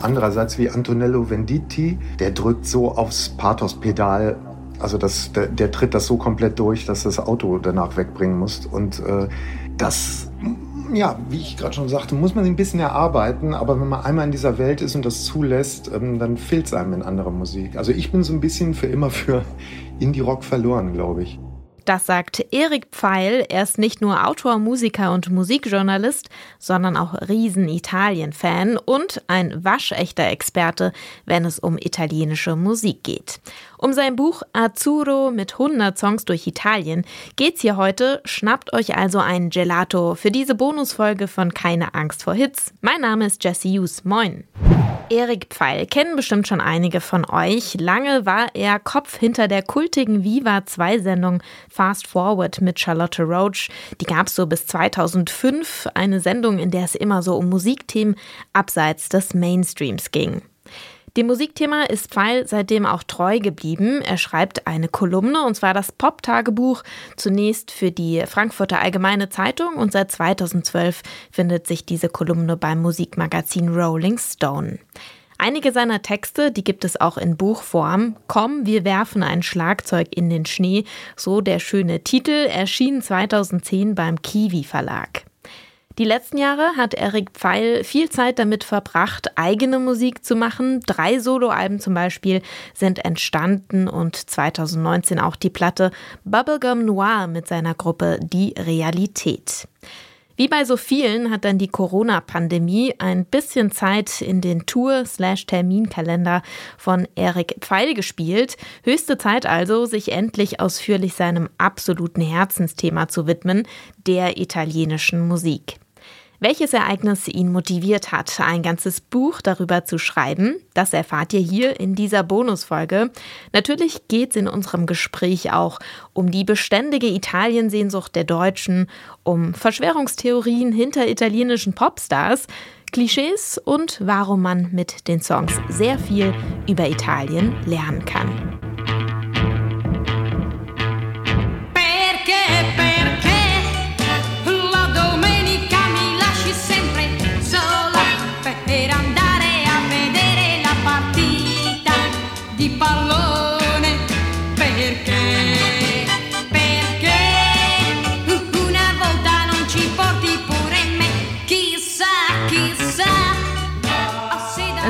Andererseits wie Antonello Venditti, der drückt so aufs Pathos-Pedal. Also das, der, der, tritt das so komplett durch, dass das Auto danach wegbringen muss. Und äh, das, ja, wie ich gerade schon sagte, muss man ein bisschen erarbeiten. Aber wenn man einmal in dieser Welt ist und das zulässt, ähm, dann fehlt es einem in anderer Musik. Also ich bin so ein bisschen für immer für Indie-Rock verloren, glaube ich. Das sagt Erik Pfeil. Er ist nicht nur Autor, Musiker und Musikjournalist, sondern auch Riesen-Italien-Fan und ein waschechter Experte, wenn es um italienische Musik geht. Um sein Buch Azzurro mit 100 Songs durch Italien geht's hier heute. Schnappt euch also ein Gelato für diese Bonusfolge von Keine Angst vor Hits. Mein Name ist Jesse Hughes. Moin. Erik Pfeil kennen bestimmt schon einige von euch. Lange war er Kopf hinter der kultigen Viva 2 Sendung Fast Forward mit Charlotte Roach. Die gab es so bis 2005, eine Sendung, in der es immer so um Musikthemen abseits des Mainstreams ging. Dem Musikthema ist Pfeil seitdem auch treu geblieben. Er schreibt eine Kolumne, und zwar das Pop-Tagebuch, zunächst für die Frankfurter Allgemeine Zeitung und seit 2012 findet sich diese Kolumne beim Musikmagazin Rolling Stone. Einige seiner Texte, die gibt es auch in Buchform. Komm, wir werfen ein Schlagzeug in den Schnee, so der schöne Titel, erschien 2010 beim Kiwi Verlag. Die letzten Jahre hat Eric Pfeil viel Zeit damit verbracht, eigene Musik zu machen. Drei Soloalben zum Beispiel sind entstanden und 2019 auch die Platte Bubblegum Noir mit seiner Gruppe Die Realität. Wie bei so vielen hat dann die Corona-Pandemie ein bisschen Zeit in den Tour-Terminkalender von Erik Pfeil gespielt. Höchste Zeit also, sich endlich ausführlich seinem absoluten Herzensthema zu widmen, der italienischen Musik. Welches Ereignis ihn motiviert hat, ein ganzes Buch darüber zu schreiben, das erfahrt ihr hier in dieser Bonusfolge. Natürlich geht es in unserem Gespräch auch um die beständige Italiensehnsucht der Deutschen, um Verschwörungstheorien hinter italienischen Popstars, Klischees und warum man mit den Songs sehr viel über Italien lernen kann.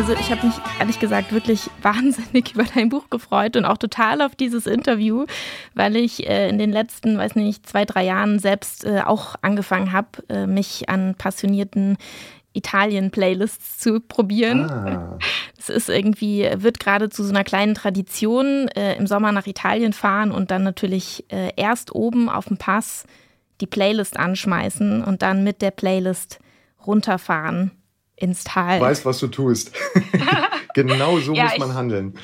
Also ich habe mich ehrlich gesagt wirklich wahnsinnig über dein Buch gefreut und auch total auf dieses Interview, weil ich äh, in den letzten, weiß nicht, zwei, drei Jahren selbst äh, auch angefangen habe, äh, mich an passionierten Italien-Playlists zu probieren. Ah. Es ist irgendwie, wird gerade zu so einer kleinen Tradition, äh, im Sommer nach Italien fahren und dann natürlich äh, erst oben auf dem Pass die Playlist anschmeißen und dann mit der Playlist runterfahren ins Tal. Weißt, was du tust. genau so ja, muss man handeln.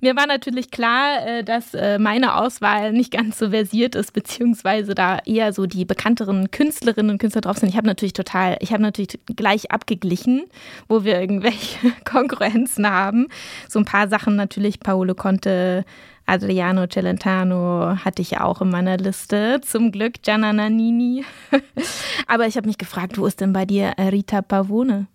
Mir war natürlich klar, äh, dass äh, meine Auswahl nicht ganz so versiert ist, beziehungsweise da eher so die bekannteren Künstlerinnen und Künstler drauf sind. Ich habe natürlich total, ich habe natürlich gleich abgeglichen, wo wir irgendwelche Konkurrenzen haben. So ein paar Sachen natürlich, Paolo Conte, Adriano Celentano hatte ich auch in meiner Liste. Zum Glück Gianna Nannini. Aber ich habe mich gefragt, wo ist denn bei dir Rita Pavone?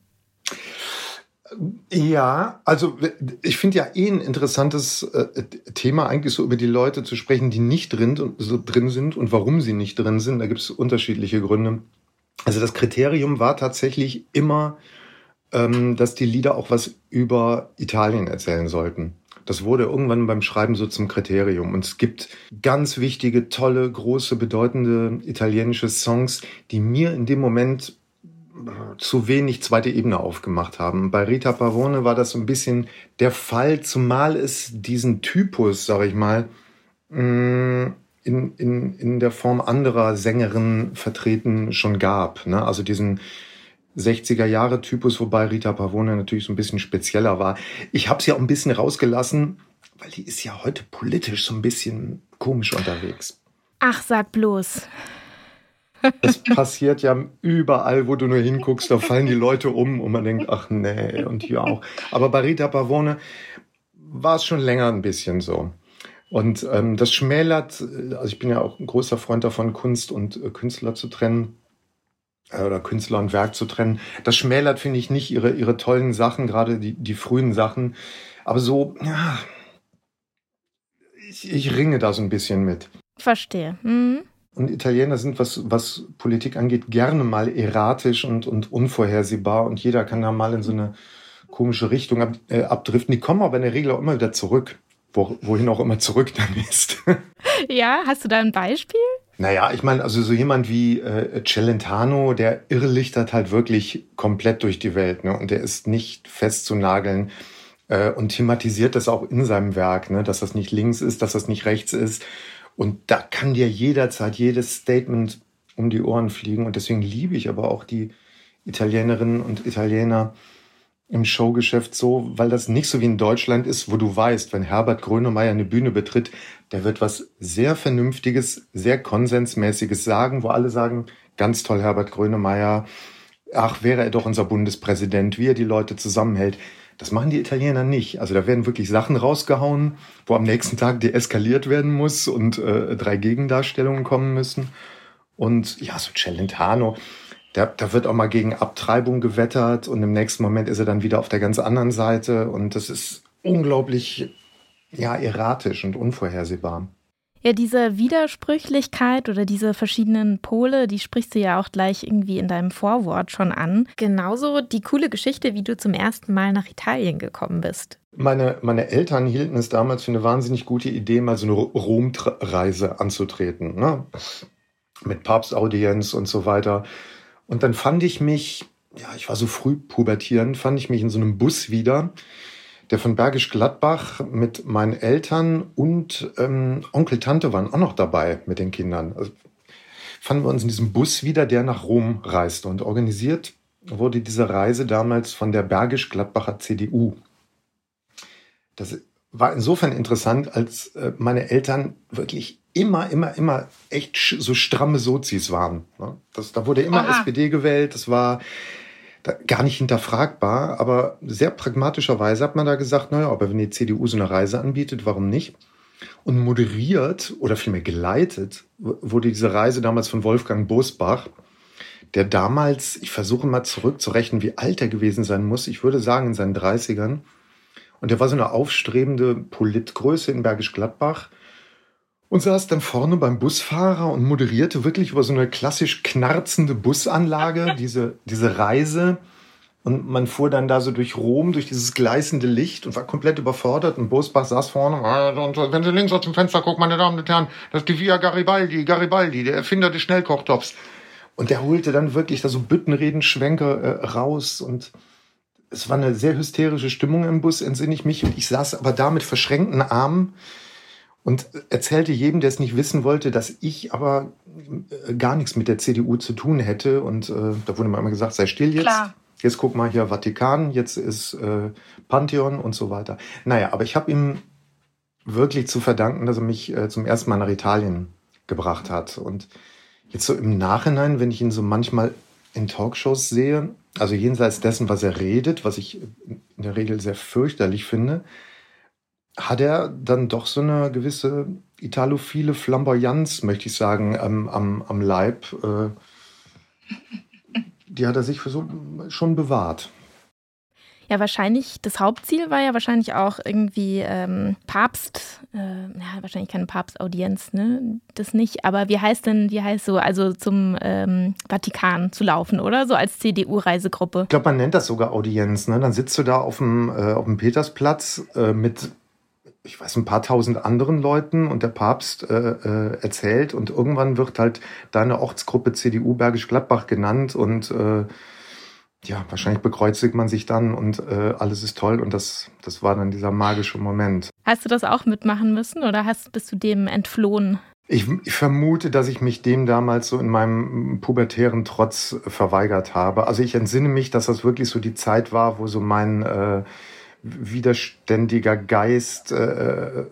Ja, also ich finde ja eh ein interessantes äh, Thema, eigentlich so über die Leute zu sprechen, die nicht drin, so drin sind und warum sie nicht drin sind. Da gibt es unterschiedliche Gründe. Also das Kriterium war tatsächlich immer, ähm, dass die Lieder auch was über Italien erzählen sollten. Das wurde irgendwann beim Schreiben so zum Kriterium. Und es gibt ganz wichtige, tolle, große, bedeutende italienische Songs, die mir in dem Moment zu wenig zweite Ebene aufgemacht haben. Bei Rita Pavone war das so ein bisschen der Fall, zumal es diesen Typus, sag ich mal, mm, in, in, in der Form anderer Sängerinnen vertreten schon gab. Ne? Also diesen 60er Jahre Typus, wobei Rita Pavone natürlich so ein bisschen spezieller war. Ich habe sie auch ein bisschen rausgelassen, weil die ist ja heute politisch so ein bisschen komisch unterwegs. Ach, sag bloß. Das passiert ja überall, wo du nur hinguckst, da fallen die Leute um und man denkt, ach nee, und hier auch. Aber bei Rita Pavone war es schon länger ein bisschen so. Und ähm, das schmälert, also ich bin ja auch ein großer Freund davon, Kunst und äh, Künstler zu trennen. äh, oder Künstler und Werk zu trennen. Das schmälert, finde ich, nicht ihre, ihre tollen Sachen, gerade die, die frühen Sachen. Aber so, ja, ich, ich ringe da so ein bisschen mit. Verstehe. Mhm. Und Italiener sind, was, was Politik angeht, gerne mal erratisch und, und unvorhersehbar. Und jeder kann da mal in so eine komische Richtung ab, äh, abdriften. Die kommen aber in der Regel auch immer wieder zurück. Wo, wohin auch immer zurück dann ist. ja, hast du da ein Beispiel? Naja, ich meine, also so jemand wie äh, Celentano, der irrlichtert halt wirklich komplett durch die Welt. Ne? Und der ist nicht festzunageln äh, und thematisiert das auch in seinem Werk, ne? dass das nicht links ist, dass das nicht rechts ist. Und da kann dir jederzeit jedes Statement um die Ohren fliegen. Und deswegen liebe ich aber auch die Italienerinnen und Italiener im Showgeschäft so, weil das nicht so wie in Deutschland ist, wo du weißt, wenn Herbert Grönemeyer eine Bühne betritt, der wird was sehr Vernünftiges, sehr Konsensmäßiges sagen, wo alle sagen, ganz toll, Herbert Grönemeyer, ach, wäre er doch unser Bundespräsident, wie er die Leute zusammenhält. Das machen die Italiener nicht. Also da werden wirklich Sachen rausgehauen, wo am nächsten Tag deeskaliert werden muss und äh, drei Gegendarstellungen kommen müssen. Und ja, so Celentano, da, da wird auch mal gegen Abtreibung gewettert und im nächsten Moment ist er dann wieder auf der ganz anderen Seite. Und das ist unglaublich ja, erratisch und unvorhersehbar. Ja, diese Widersprüchlichkeit oder diese verschiedenen Pole, die sprichst du ja auch gleich irgendwie in deinem Vorwort schon an. Genauso die coole Geschichte, wie du zum ersten Mal nach Italien gekommen bist. Meine, meine Eltern hielten es damals für eine wahnsinnig gute Idee, mal so eine Romreise anzutreten. Ne? Mit Papstaudienz und so weiter. Und dann fand ich mich, ja, ich war so früh pubertierend, fand ich mich in so einem Bus wieder der von Bergisch Gladbach mit meinen Eltern und ähm, Onkel Tante waren auch noch dabei mit den Kindern. Also fanden wir uns in diesem Bus wieder, der nach Rom reiste. Und organisiert wurde diese Reise damals von der Bergisch Gladbacher CDU. Das war insofern interessant, als äh, meine Eltern wirklich immer, immer, immer echt so stramme Sozis waren. Ne? Das, da wurde immer Aha. SPD gewählt. Das war gar nicht hinterfragbar, aber sehr pragmatischerweise hat man da gesagt, naja, aber wenn die CDU so eine Reise anbietet, warum nicht? Und moderiert oder vielmehr geleitet wurde diese Reise damals von Wolfgang Bosbach, der damals, ich versuche mal zurückzurechnen, wie alt er gewesen sein muss, ich würde sagen in seinen 30ern. Und der war so eine aufstrebende Politgröße in Bergisch Gladbach und saß dann vorne beim Busfahrer und moderierte wirklich über so eine klassisch knarzende Busanlage, diese, diese Reise. Und man fuhr dann da so durch Rom, durch dieses gleißende Licht und war komplett überfordert. Und Bosbach saß vorne. Und wenn Sie links aus dem Fenster gucken, meine Damen und Herren, das ist die Via Garibaldi, Garibaldi, der Erfinder des Schnellkochtopfs. Und der holte dann wirklich da so Büttenredenschwenker äh, raus und es war eine sehr hysterische Stimmung im Bus, entsinne ich mich. Und ich saß aber da mit verschränkten Armen und erzählte jedem, der es nicht wissen wollte, dass ich aber äh, gar nichts mit der CDU zu tun hätte. Und äh, da wurde mir immer gesagt, sei still jetzt. Klar. Jetzt guck mal hier Vatikan, jetzt ist äh, Pantheon und so weiter. Naja, aber ich habe ihm wirklich zu verdanken, dass er mich äh, zum ersten Mal nach Italien gebracht hat. Und jetzt so im Nachhinein, wenn ich ihn so manchmal in Talkshows sehe, also jenseits dessen, was er redet, was ich in der Regel sehr fürchterlich finde, hat er dann doch so eine gewisse italophile Flamboyanz, möchte ich sagen, am, am, am Leib. Äh, die hat er sich für so schon bewahrt. Ja, wahrscheinlich, das Hauptziel war ja wahrscheinlich auch irgendwie ähm, Papst, äh, ja, wahrscheinlich keine Papstaudienz, ne? Das nicht, aber wie heißt denn, wie heißt so, also zum ähm, Vatikan zu laufen, oder? So als CDU-Reisegruppe. Ich glaube, man nennt das sogar Audienz, ne? Dann sitzt du da auf dem, äh, auf dem Petersplatz äh, mit ich weiß, ein paar tausend anderen Leuten und der Papst äh, äh, erzählt und irgendwann wird halt deine Ortsgruppe CDU Bergisch Gladbach genannt und äh, ja, wahrscheinlich bekreuzigt man sich dann und äh, alles ist toll und das, das war dann dieser magische Moment. Hast du das auch mitmachen müssen oder hast, bist du dem entflohen? Ich, ich vermute, dass ich mich dem damals so in meinem pubertären Trotz verweigert habe. Also ich entsinne mich, dass das wirklich so die Zeit war, wo so mein äh, widerständiger Geist äh,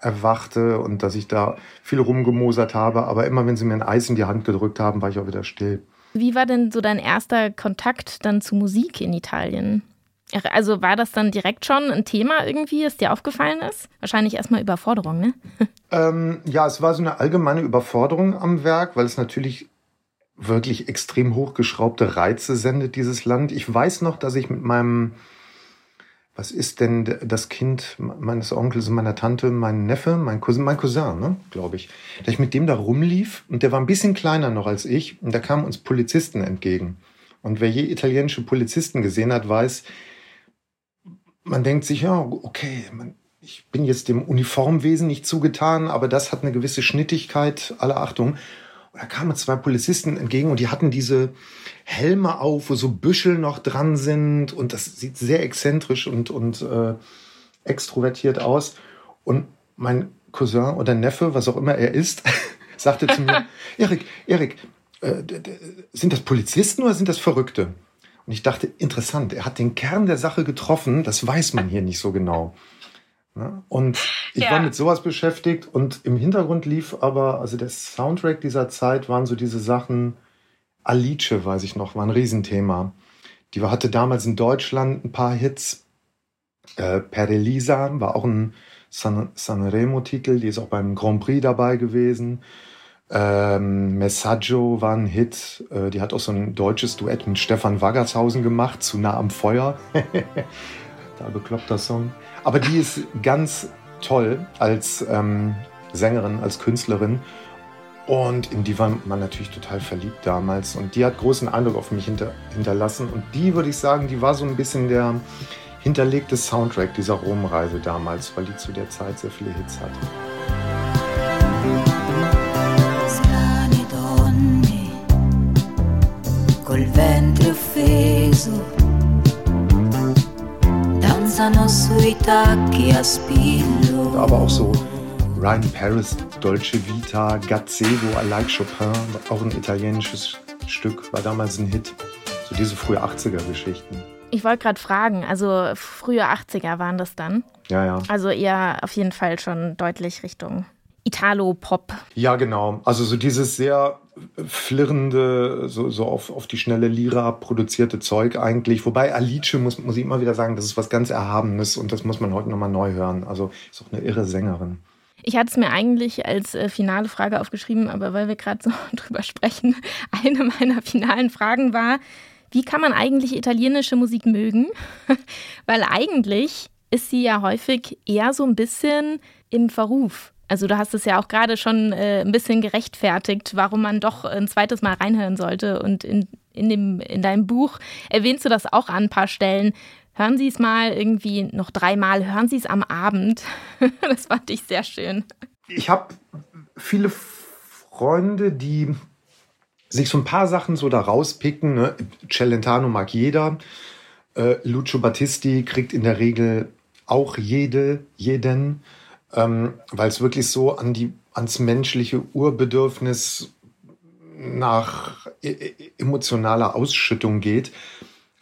erwachte und dass ich da viel rumgemosert habe. Aber immer, wenn sie mir ein Eis in die Hand gedrückt haben, war ich auch wieder still. Wie war denn so dein erster Kontakt dann zu Musik in Italien? Also war das dann direkt schon ein Thema irgendwie, das dir aufgefallen ist? Wahrscheinlich erstmal Überforderung, ne? Ähm, ja, es war so eine allgemeine Überforderung am Werk, weil es natürlich wirklich extrem hochgeschraubte Reize sendet, dieses Land. Ich weiß noch, dass ich mit meinem, was ist denn das Kind meines Onkels und meiner Tante, mein Neffe, mein Cousin, mein Cousin, ne, glaube ich, dass ich mit dem da rumlief und der war ein bisschen kleiner noch als ich und da kamen uns Polizisten entgegen. Und wer je italienische Polizisten gesehen hat, weiß, man denkt sich, ja, okay, man, ich bin jetzt dem Uniformwesen nicht zugetan, aber das hat eine gewisse Schnittigkeit, alle Achtung. Und da kamen zwei Polizisten entgegen und die hatten diese Helme auf, wo so Büschel noch dran sind und das sieht sehr exzentrisch und, und äh, extrovertiert aus. Und mein Cousin oder Neffe, was auch immer er ist, sagte zu mir, Erik, Erik, äh, sind das Polizisten oder sind das Verrückte? Und ich dachte, interessant, er hat den Kern der Sache getroffen, das weiß man hier nicht so genau. Ne? Und ich ja. war mit sowas beschäftigt und im Hintergrund lief aber, also der Soundtrack dieser Zeit waren so diese Sachen, Alice, weiß ich noch, war ein Riesenthema. Die hatte damals in Deutschland ein paar Hits. Äh, Perelisa war auch ein San Sanremo-Titel, die ist auch beim Grand Prix dabei gewesen. Ähm, Messaggio war ein Hit. Äh, die hat auch so ein deutsches Duett mit Stefan Waggershausen gemacht, zu nah am Feuer. da bekloppter Song. Aber die ist ganz toll als ähm, Sängerin, als Künstlerin. Und in die war man natürlich total verliebt damals. Und die hat großen Eindruck auf mich hinter, hinterlassen. Und die, würde ich sagen, die war so ein bisschen der hinterlegte Soundtrack dieser Romreise damals, weil die zu der Zeit sehr viele Hits hatte. col ventre offeso danzano sui tacchi a spillo. Aber auch so Ryan Paris, Dolce Vita, Gazebo, I Like Chopin, auch ein italienisches Stück, war damals ein Hit. So diese frühe 80er-Geschichten. Ich wollte gerade fragen, also frühe 80er waren das dann? Ja, ja. Also eher auf jeden Fall schon deutlich Richtung Italo-Pop. Ja, genau. Also so dieses sehr flirrende, so, so auf, auf die schnelle Lira produzierte Zeug eigentlich. Wobei Alice, muss, muss ich immer wieder sagen, das ist was ganz Erhabenes und das muss man heute nochmal neu hören. Also ist auch eine irre Sängerin. Ich hatte es mir eigentlich als äh, finale Frage aufgeschrieben, aber weil wir gerade so drüber sprechen, eine meiner finalen Fragen war, wie kann man eigentlich italienische Musik mögen? weil eigentlich ist sie ja häufig eher so ein bisschen im Verruf. Also du hast es ja auch gerade schon äh, ein bisschen gerechtfertigt, warum man doch ein zweites Mal reinhören sollte. Und in, in, dem, in deinem Buch erwähnst du das auch an ein paar Stellen. Hören Sie es mal irgendwie noch dreimal, hören Sie es am Abend. das fand ich sehr schön. Ich habe viele Freunde, die sich so ein paar Sachen so da rauspicken. Ne? Celentano mag jeder. Äh, Lucio Battisti kriegt in der Regel auch jede, jeden ähm, weil es wirklich so an die, ans menschliche Urbedürfnis nach e, emotionaler Ausschüttung geht.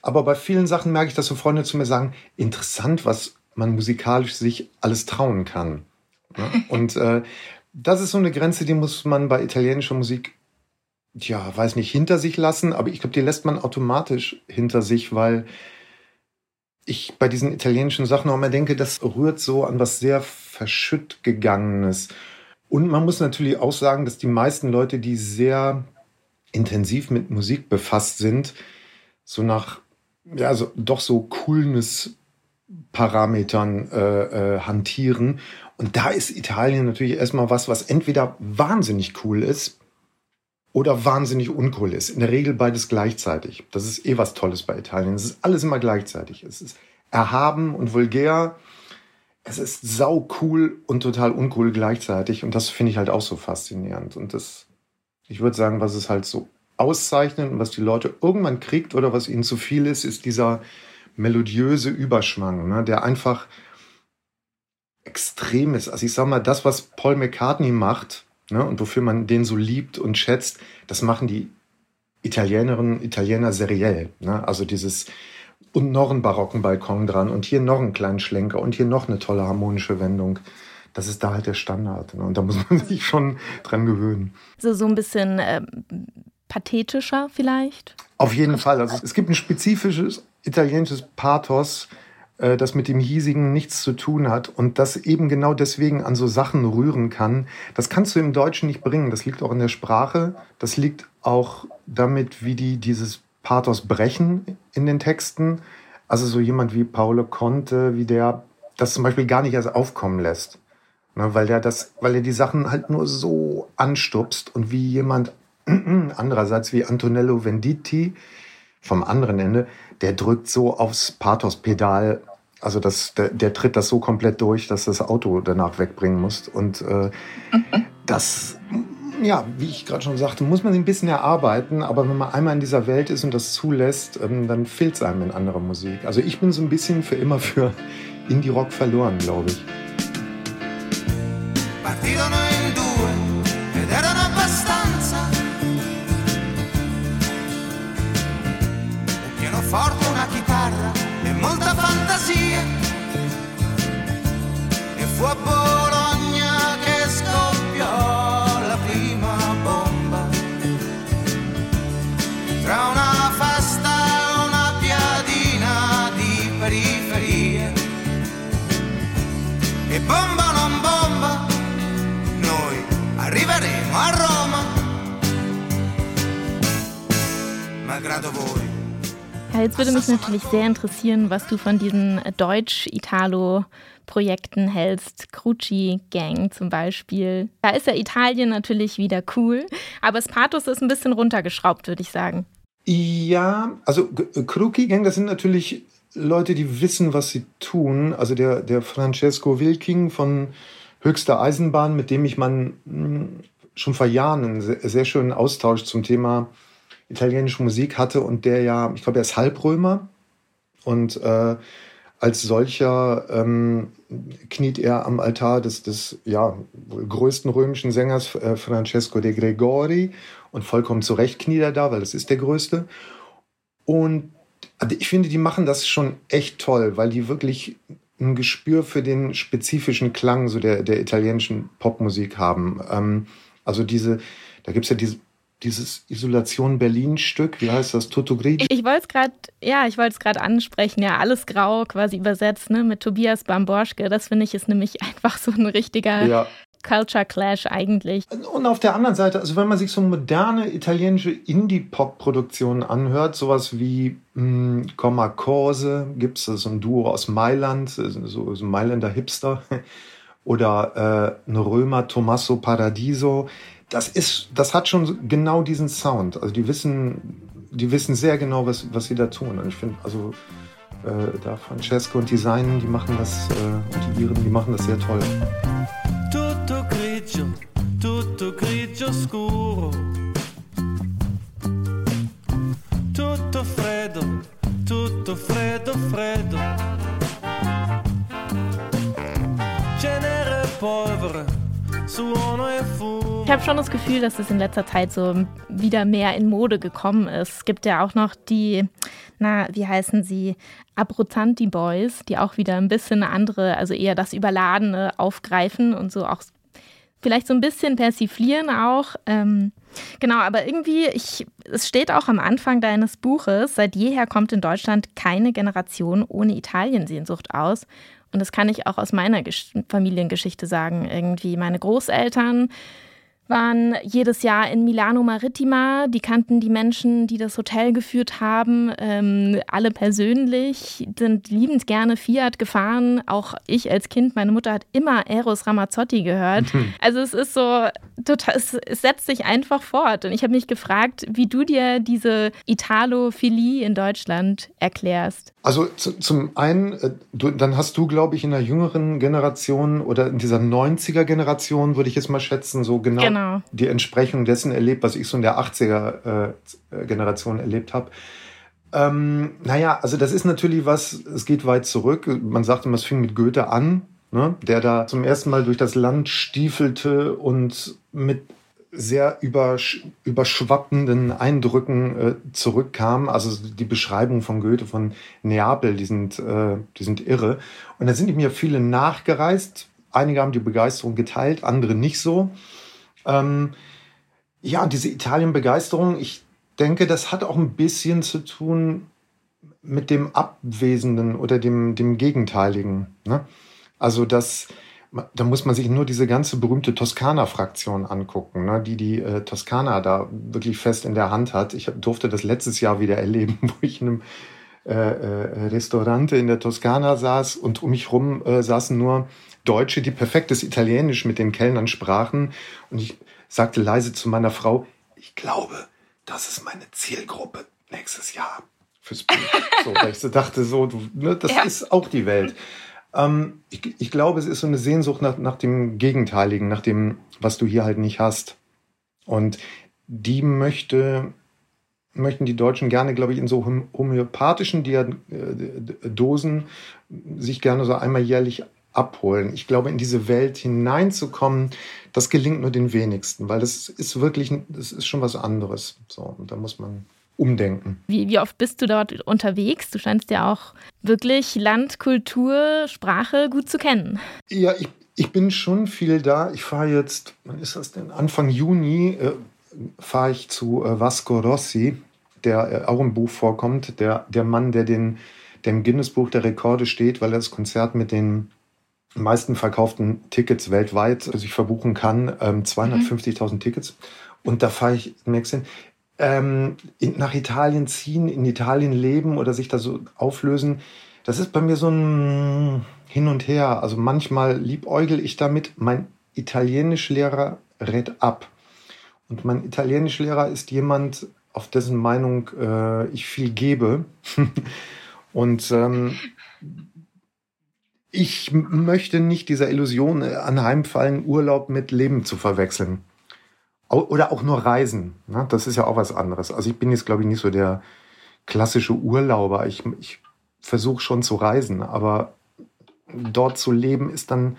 Aber bei vielen Sachen merke ich, dass so Freunde zu mir sagen, interessant, was man musikalisch sich alles trauen kann. Und äh, das ist so eine Grenze, die muss man bei italienischer Musik, ja, weiß nicht, hinter sich lassen, aber ich glaube, die lässt man automatisch hinter sich, weil ich bei diesen italienischen Sachen auch immer denke, das rührt so an was sehr verschütt gegangenes. Und man muss natürlich auch sagen, dass die meisten Leute, die sehr intensiv mit Musik befasst sind, so nach, ja, so, doch so Coolness-Parametern äh, äh, hantieren. Und da ist Italien natürlich erstmal was, was entweder wahnsinnig cool ist oder wahnsinnig uncool ist. In der Regel beides gleichzeitig. Das ist eh was Tolles bei Italien. Es ist alles immer gleichzeitig. Es ist erhaben und vulgär es ist sau cool und total uncool gleichzeitig. Und das finde ich halt auch so faszinierend. Und das, ich würde sagen, was es halt so auszeichnet und was die Leute irgendwann kriegt oder was ihnen zu viel ist, ist dieser melodiöse Überschwang, ne, der einfach extrem ist. Also ich sag mal, das, was Paul McCartney macht, ne, und wofür man den so liebt und schätzt, das machen die Italienerinnen, Italiener seriell. Ne? Also dieses, und noch einen barocken Balkon dran und hier noch einen kleinen Schlenker und hier noch eine tolle harmonische Wendung. Das ist da halt der Standard. Ne? Und da muss man sich schon dran gewöhnen. So, so ein bisschen äh, pathetischer vielleicht? Auf jeden Fall. Also es gibt ein spezifisches italienisches Pathos, äh, das mit dem hiesigen nichts zu tun hat und das eben genau deswegen an so Sachen rühren kann, das kannst du im Deutschen nicht bringen. Das liegt auch in der Sprache, das liegt auch damit, wie die dieses Pathos brechen in den Texten. Also so jemand wie Paolo Conte, wie der das zum Beispiel gar nicht erst aufkommen lässt. Ne, weil der das, weil er die Sachen halt nur so anstupst und wie jemand andererseits wie Antonello Venditti vom anderen Ende, der drückt so aufs Pathos-Pedal, also das, der, der, tritt das so komplett durch, dass das Auto danach wegbringen muss. Und äh, das, ja, wie ich gerade schon sagte, muss man ein bisschen erarbeiten, aber wenn man einmal in dieser Welt ist und das zulässt, ähm, dann fehlt es einem in anderer Musik. Also ich bin so ein bisschen für immer für Indie-Rock verloren, glaube ich. Partirono Ja, jetzt würde mich natürlich sehr interessieren, was du von diesen Deutsch-Italo-Projekten hältst. Cruci Gang zum Beispiel. Da ist ja Italien natürlich wieder cool, aber das Pathos ist ein bisschen runtergeschraubt, würde ich sagen. Ja, also Cruci Gang, das sind natürlich Leute, die wissen, was sie tun. Also der, der Francesco Wilking von Höchster Eisenbahn, mit dem ich man hm, schon vor Jahren einen sehr, sehr schönen Austausch zum Thema italienische Musik hatte und der ja, ich glaube, er ist Halbrömer und äh, als solcher ähm, kniet er am Altar des, des ja, größten römischen Sängers äh, Francesco de Gregori und vollkommen zu Recht kniet er da, weil das ist der größte. Und also ich finde, die machen das schon echt toll, weil die wirklich ein Gespür für den spezifischen Klang so der, der italienischen Popmusik haben. Ähm, also diese, da gibt es ja diese dieses Isolation Berlin-Stück, wie heißt das? Tutto Grigio? Ich, ich wollte es gerade, ja, ich wollte es gerade ansprechen, ja, alles grau quasi übersetzt, ne, mit Tobias Bamborschke. Das finde ich ist nämlich einfach so ein richtiger ja. Culture Clash eigentlich. Und auf der anderen Seite, also wenn man sich so moderne italienische Indie-Pop-Produktionen anhört, sowas wie mh, Comma Corse, gibt es so ein Duo aus Mailand, so, so ein Mailänder Hipster, oder äh, ein Römer Tommaso Paradiso, das ist, das hat schon genau diesen Sound. Also die wissen, die wissen sehr genau, was, was sie da tun. Und ich finde, also äh, da Francesco und die Seinen, die machen das, äh, und die Iren, die machen das sehr toll. Tutto grigio, tutto grigio scuro. Tutto freddo, tutto freddo, freddo. Cenere polvere, suono e fumo. Ich habe schon das Gefühl, dass es in letzter Zeit so wieder mehr in Mode gekommen ist. Es gibt ja auch noch die, na, wie heißen sie, Abruzzanti Boys, die auch wieder ein bisschen eine andere, also eher das Überladene aufgreifen und so auch vielleicht so ein bisschen persiflieren auch. Ähm, genau, aber irgendwie, ich, es steht auch am Anfang deines Buches, seit jeher kommt in Deutschland keine Generation ohne Italiensehnsucht aus. Und das kann ich auch aus meiner Gesch Familiengeschichte sagen. Irgendwie meine Großeltern waren jedes Jahr in Milano Marittima. Die kannten die Menschen, die das Hotel geführt haben, ähm, alle persönlich, sind liebend gerne Fiat gefahren. Auch ich als Kind, meine Mutter hat immer Eros Ramazzotti gehört. Mhm. Also es ist so total, es, es setzt sich einfach fort. Und ich habe mich gefragt, wie du dir diese Italophilie in Deutschland erklärst. Also zu, zum einen, äh, du, dann hast du, glaube ich, in der jüngeren Generation oder in dieser 90er Generation, würde ich jetzt mal schätzen, so genau, genau. die Entsprechung dessen erlebt, was ich so in der 80er äh, Generation erlebt habe. Ähm, naja, also das ist natürlich was, es geht weit zurück. Man sagt immer, es fing mit Goethe an, ne, der da zum ersten Mal durch das Land stiefelte und mit sehr übersch überschwappenden Eindrücken äh, zurückkam. Also die Beschreibung von Goethe von Neapel, die sind, äh, die sind irre. Und da sind mir viele nachgereist. Einige haben die Begeisterung geteilt, andere nicht so. Ähm, ja, diese Italien-Begeisterung, ich denke, das hat auch ein bisschen zu tun mit dem Abwesenden oder dem, dem Gegenteiligen. Ne? Also das, da muss man sich nur diese ganze berühmte Toskana-Fraktion angucken, ne? die die äh, Toskana da wirklich fest in der Hand hat. Ich durfte das letztes Jahr wieder erleben, wo ich in einem äh, äh, Restaurante in der Toskana saß und um mich rum äh, saßen nur Deutsche, die perfektes Italienisch mit den Kellnern sprachen. Und ich sagte leise zu meiner Frau, ich glaube, das ist meine Zielgruppe nächstes Jahr fürs Buch. so, weil ich so dachte, so, du, ne, das ja. ist auch die Welt. Ähm, ich, ich glaube, es ist so eine Sehnsucht nach, nach dem Gegenteiligen, nach dem, was du hier halt nicht hast. Und die möchte, möchten die Deutschen gerne, glaube ich, in so homöopathischen äh, Dosen sich gerne so einmal jährlich abholen. Ich glaube, in diese Welt hineinzukommen, das gelingt nur den wenigsten, weil das ist wirklich, das ist schon was anderes. So, und da muss man umdenken. Wie, wie oft bist du dort unterwegs? Du scheinst ja auch wirklich Land, Kultur, Sprache gut zu kennen. Ja, ich, ich bin schon viel da. Ich fahre jetzt, wann ist das denn? Anfang Juni äh, fahre ich zu äh, Vasco Rossi, der äh, auch im Buch vorkommt. Der, der Mann, der, den, der im Guinness-Buch der Rekorde steht, weil er das Konzert mit den meisten verkauften Tickets weltweit sich verbuchen kann. Ähm, 250.000 mhm. Tickets. Und da fahre ich, merkst du, ähm, in, nach Italien ziehen, in Italien leben oder sich da so auflösen, das ist bei mir so ein Hin und Her. Also manchmal liebäugel ich damit. Mein Italienischlehrer rät ab. Und mein Italienischlehrer ist jemand, auf dessen Meinung äh, ich viel gebe. und ähm, ich möchte nicht dieser Illusion anheimfallen, Urlaub mit Leben zu verwechseln. Oder auch nur Reisen. Ne? Das ist ja auch was anderes. Also ich bin jetzt, glaube ich, nicht so der klassische Urlauber. Ich, ich versuche schon zu reisen, aber dort zu leben ist dann,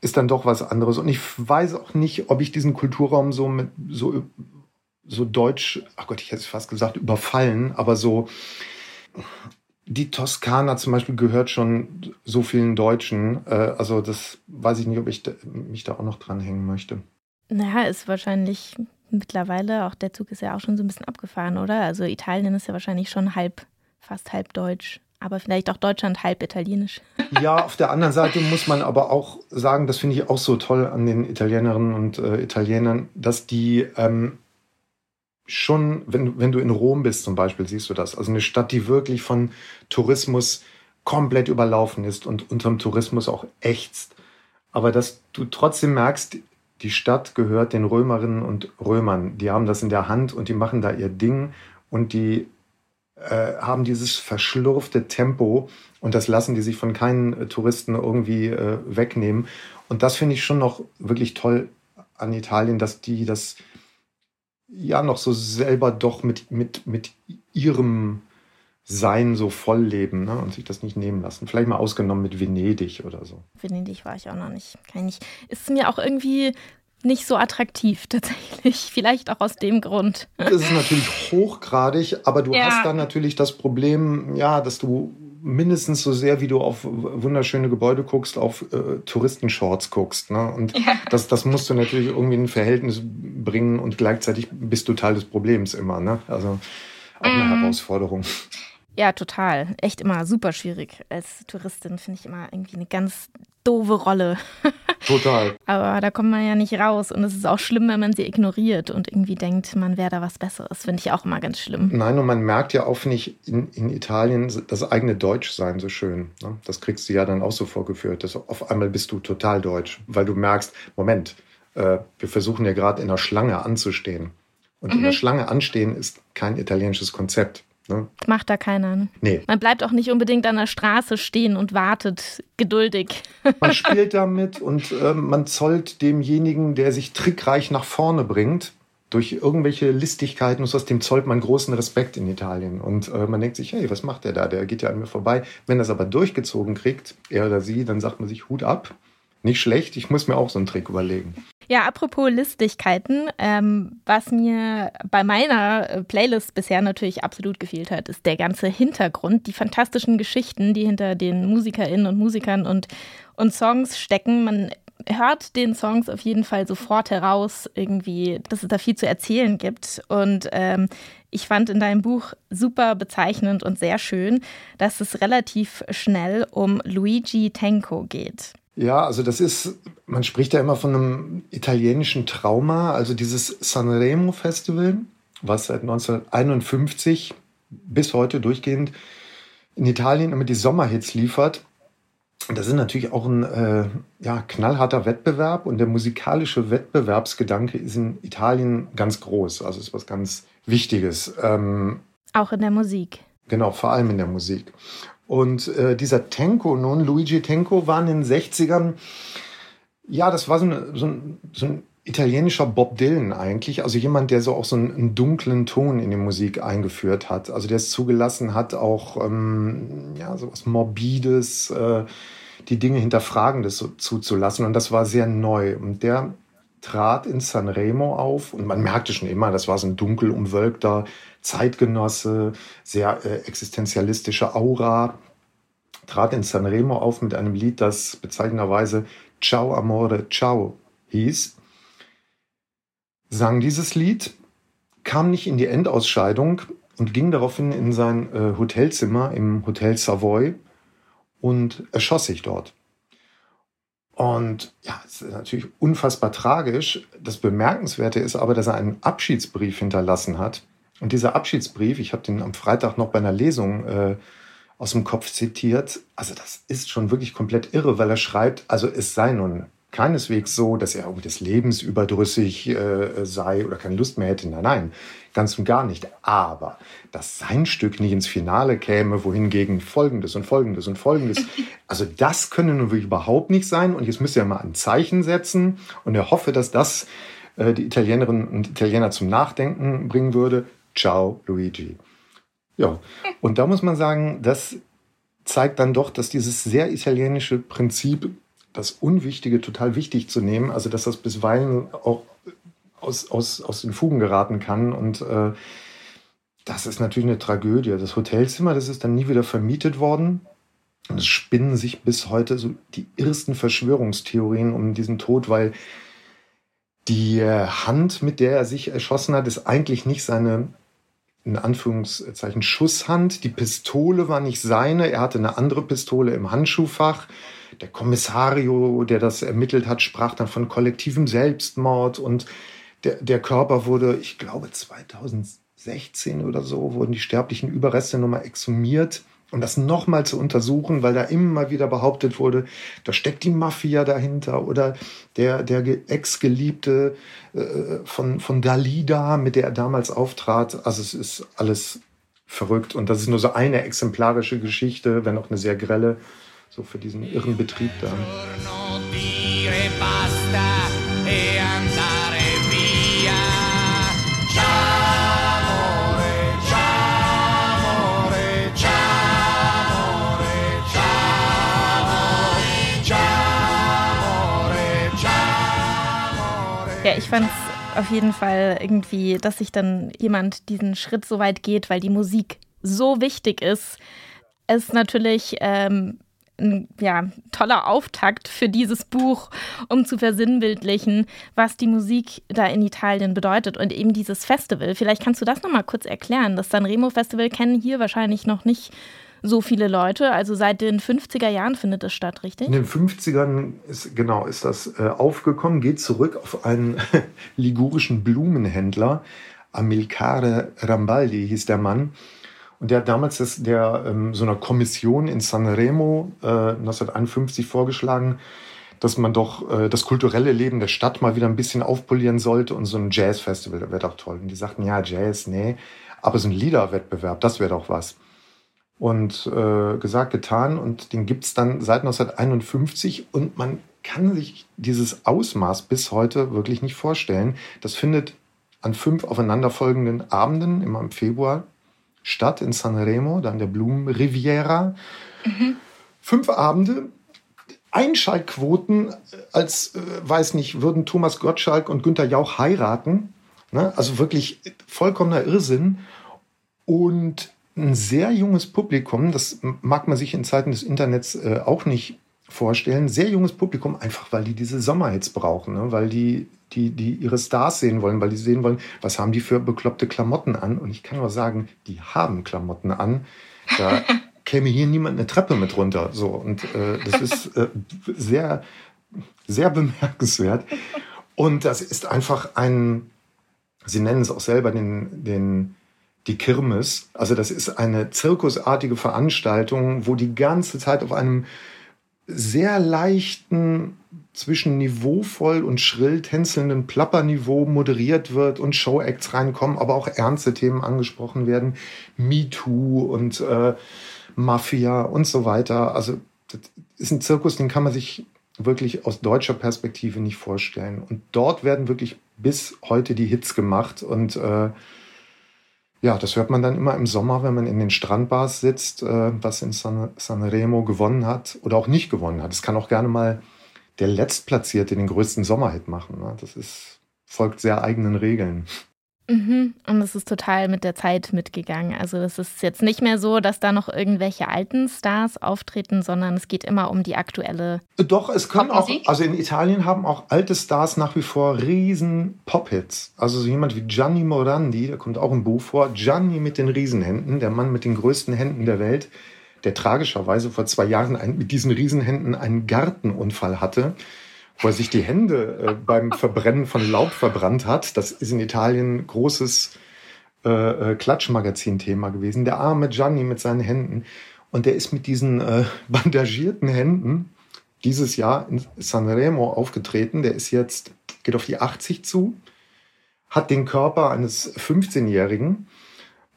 ist dann doch was anderes. Und ich weiß auch nicht, ob ich diesen Kulturraum so mit so, so deutsch, ach Gott, ich hätte es fast gesagt, überfallen, aber so die Toskana zum Beispiel gehört schon so vielen Deutschen. Äh, also das weiß ich nicht, ob ich mich da auch noch dranhängen möchte. Naja, ist wahrscheinlich mittlerweile, auch der Zug ist ja auch schon so ein bisschen abgefahren, oder? Also Italien ist ja wahrscheinlich schon halb, fast halb deutsch, aber vielleicht auch Deutschland halb italienisch. Ja, auf der anderen Seite muss man aber auch sagen, das finde ich auch so toll an den Italienerinnen und äh, Italienern, dass die ähm, schon, wenn, wenn du in Rom bist zum Beispiel, siehst du das. Also eine Stadt, die wirklich von Tourismus komplett überlaufen ist und unterm Tourismus auch ächzt. Aber dass du trotzdem merkst, die Stadt gehört den Römerinnen und Römern. Die haben das in der Hand und die machen da ihr Ding und die äh, haben dieses verschlurfte Tempo und das lassen die sich von keinen äh, Touristen irgendwie äh, wegnehmen. Und das finde ich schon noch wirklich toll an Italien, dass die das ja noch so selber doch mit, mit, mit ihrem sein so voll leben ne? und sich das nicht nehmen lassen. Vielleicht mal ausgenommen mit Venedig oder so. Venedig war ich auch noch nicht. Kann ich. Ist mir auch irgendwie nicht so attraktiv tatsächlich. Vielleicht auch aus dem Grund. Das ist natürlich hochgradig, aber du ja. hast dann natürlich das Problem, ja, dass du mindestens so sehr, wie du auf wunderschöne Gebäude guckst, auf äh, Touristenshorts guckst. Ne? Und ja. das, das musst du natürlich irgendwie in ein Verhältnis bringen und gleichzeitig bist du Teil des Problems immer. Ne? Also auch eine mm. Herausforderung. Ja, total. Echt immer super schwierig. Als Touristin finde ich immer irgendwie eine ganz doofe Rolle. Total. Aber da kommt man ja nicht raus. Und es ist auch schlimm, wenn man sie ignoriert und irgendwie denkt, man wäre da was Besseres. Finde ich auch immer ganz schlimm. Nein, und man merkt ja auch nicht in, in Italien das eigene Deutschsein so schön. Ne? Das kriegst du ja dann auch so vorgeführt. Dass auf einmal bist du total deutsch, weil du merkst, Moment, äh, wir versuchen ja gerade in der Schlange anzustehen. Und mhm. in der mhm. Schlange anstehen ist kein italienisches Konzept. Ne? Macht da keiner. Ne? Nee. Man bleibt auch nicht unbedingt an der Straße stehen und wartet geduldig. Man spielt damit und äh, man zollt demjenigen, der sich trickreich nach vorne bringt, durch irgendwelche Listigkeiten und so, dem zollt man großen Respekt in Italien. Und äh, man denkt sich, hey, was macht der da? Der geht ja an mir vorbei. Wenn er es aber durchgezogen kriegt, er oder sie, dann sagt man sich Hut ab. Nicht schlecht, ich muss mir auch so einen Trick überlegen. Ja, apropos Listigkeiten, ähm, was mir bei meiner äh, Playlist bisher natürlich absolut gefehlt hat, ist der ganze Hintergrund, die fantastischen Geschichten, die hinter den MusikerInnen und Musikern und, und Songs stecken. Man hört den Songs auf jeden Fall sofort heraus, irgendwie, dass es da viel zu erzählen gibt. Und ähm, ich fand in deinem Buch super bezeichnend und sehr schön, dass es relativ schnell um Luigi Tenco geht. Ja, also das ist, man spricht ja immer von einem italienischen Trauma, also dieses Sanremo Festival, was seit 1951 bis heute durchgehend in Italien immer die Sommerhits liefert. Das ist natürlich auch ein äh, ja, knallharter Wettbewerb und der musikalische Wettbewerbsgedanke ist in Italien ganz groß. Also ist was ganz Wichtiges. Ähm, auch in der Musik. Genau, vor allem in der Musik. Und äh, dieser Tenko nun, Luigi Tenko, war in den 60ern, ja, das war so, eine, so, ein, so ein italienischer Bob Dylan eigentlich, also jemand, der so auch so einen, einen, dunklen Ton in die Musik eingeführt hat, also der es zugelassen hat, auch ähm, ja so was morbides, äh, die Dinge hinterfragendes so, zuzulassen. Und das war sehr neu. Und der trat in Sanremo auf und man merkte schon immer, das war so ein dunkel umwölkter Zeitgenosse, sehr äh, existenzialistische Aura, trat in Sanremo auf mit einem Lied, das bezeichnenderweise Ciao Amore Ciao hieß sang dieses Lied, kam nicht in die Endausscheidung und ging daraufhin in sein äh, Hotelzimmer im Hotel Savoy und erschoss sich dort. Und ja, es ist natürlich unfassbar tragisch. Das Bemerkenswerte ist aber, dass er einen Abschiedsbrief hinterlassen hat. Und dieser Abschiedsbrief, ich habe den am Freitag noch bei einer Lesung äh, aus dem Kopf zitiert. Also das ist schon wirklich komplett irre, weil er schreibt, also es sei nun keineswegs so, dass er irgendwie des Lebens überdrüssig äh, sei oder keine Lust mehr hätte. Nein, nein, ganz und gar nicht. Aber dass sein Stück nicht ins Finale käme, wohingegen Folgendes und Folgendes und Folgendes. Also das könne nun wirklich überhaupt nicht sein. Und jetzt müsste er mal ein Zeichen setzen. Und er hoffe, dass das äh, die Italienerinnen und Italiener zum Nachdenken bringen würde. Ciao, Luigi. Ja, und da muss man sagen, das zeigt dann doch, dass dieses sehr italienische Prinzip das Unwichtige total wichtig zu nehmen, also dass das bisweilen auch aus, aus, aus den Fugen geraten kann. Und äh, das ist natürlich eine Tragödie. Das Hotelzimmer, das ist dann nie wieder vermietet worden. Und es spinnen sich bis heute so die ersten Verschwörungstheorien um diesen Tod, weil die Hand, mit der er sich erschossen hat, ist eigentlich nicht seine, in Anführungszeichen, Schusshand. Die Pistole war nicht seine. Er hatte eine andere Pistole im Handschuhfach. Der Kommissario, der das ermittelt hat, sprach dann von kollektivem Selbstmord und der, der Körper wurde, ich glaube 2016 oder so, wurden die sterblichen Überreste nochmal exhumiert um das nochmal zu untersuchen, weil da immer wieder behauptet wurde, da steckt die Mafia dahinter oder der, der Ex-Geliebte äh, von, von Dalida, mit der er damals auftrat. Also es ist alles verrückt und das ist nur so eine exemplarische Geschichte, wenn auch eine sehr grelle so für diesen irren Betrieb da. Ja, ich fand es auf jeden Fall irgendwie, dass sich dann jemand diesen Schritt so weit geht, weil die Musik so wichtig ist. Es ist natürlich ähm, ein ja, toller Auftakt für dieses Buch, um zu versinnbildlichen, was die Musik da in Italien bedeutet und eben dieses Festival. Vielleicht kannst du das nochmal kurz erklären. Das Sanremo Festival kennen hier wahrscheinlich noch nicht so viele Leute. Also seit den 50er Jahren findet es statt, richtig? In den 50ern ist, genau, ist das äh, aufgekommen, geht zurück auf einen ligurischen Blumenhändler. Amilcare Rambaldi hieß der Mann. Und der hat damals das, der, ähm, so einer Kommission in Sanremo äh, 1951 vorgeschlagen, dass man doch äh, das kulturelle Leben der Stadt mal wieder ein bisschen aufpolieren sollte und so ein Jazzfestival, das wäre doch toll. Und die sagten, ja, Jazz, nee, aber so ein Liederwettbewerb, das wäre doch was. Und äh, gesagt, getan und den gibt's dann seit 1951 und man kann sich dieses Ausmaß bis heute wirklich nicht vorstellen. Das findet an fünf aufeinanderfolgenden Abenden, immer im Februar, Stadt in Sanremo, dann der Blumenriviera. Mhm. Fünf Abende, Einschaltquoten, als, äh, weiß nicht, würden Thomas Gottschalk und Günter Jauch heiraten. Ne? Also wirklich vollkommener Irrsinn. Und ein sehr junges Publikum, das mag man sich in Zeiten des Internets äh, auch nicht vorstellen. Sehr junges Publikum, einfach weil die diese Sommerhits brauchen, ne? weil die, die, die ihre Stars sehen wollen, weil die sehen wollen, was haben die für bekloppte Klamotten an. Und ich kann nur sagen, die haben Klamotten an. Da käme hier niemand eine Treppe mit runter. So, und äh, das ist äh, sehr, sehr bemerkenswert. Und das ist einfach ein, Sie nennen es auch selber den, den, die Kirmes. Also das ist eine zirkusartige Veranstaltung, wo die ganze Zeit auf einem sehr leichten, zwischen niveauvoll und schrill tänzelnden Plapperniveau moderiert wird und Showacts reinkommen, aber auch ernste Themen angesprochen werden. MeToo und äh, Mafia und so weiter. Also das ist ein Zirkus, den kann man sich wirklich aus deutscher Perspektive nicht vorstellen. Und dort werden wirklich bis heute die Hits gemacht und äh, ja, das hört man dann immer im Sommer, wenn man in den Strandbars sitzt, äh, was in San, Sanremo gewonnen hat oder auch nicht gewonnen hat. Es kann auch gerne mal der Letztplatzierte den größten Sommerhit machen. Ne? Das ist, folgt sehr eigenen Regeln. Mhm. Und es ist total mit der Zeit mitgegangen. Also es ist jetzt nicht mehr so, dass da noch irgendwelche alten Stars auftreten, sondern es geht immer um die aktuelle. Doch, es können auch, also in Italien haben auch alte Stars nach wie vor riesen Pop-Hits. Also so jemand wie Gianni Morandi, der kommt auch im Buch vor. Gianni mit den Riesenhänden, der Mann mit den größten Händen der Welt, der tragischerweise vor zwei Jahren mit diesen Riesenhänden einen Gartenunfall hatte wo er sich die Hände äh, beim Verbrennen von Laub verbrannt hat. Das ist in Italien großes äh, äh, Klatschmagazin-Thema gewesen. Der arme Gianni mit seinen Händen. Und der ist mit diesen äh, bandagierten Händen dieses Jahr in Sanremo aufgetreten. Der ist jetzt, geht auf die 80 zu, hat den Körper eines 15-Jährigen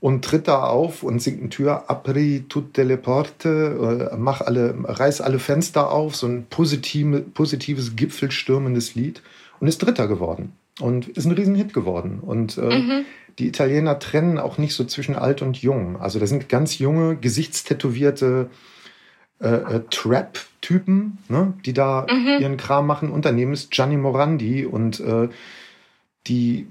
und tritt da auf und singt eine Tür, apri tutte le porte, äh, mach alle, reiß alle Fenster auf, so ein positive, positives, gipfelstürmendes Lied und ist Dritter geworden und ist ein Riesenhit geworden. Und äh, mhm. die Italiener trennen auch nicht so zwischen alt und jung. Also da sind ganz junge, gesichtstätowierte äh, äh, Trap-Typen, ne, die da mhm. ihren Kram machen. Unternehmen ist Gianni Morandi und äh, die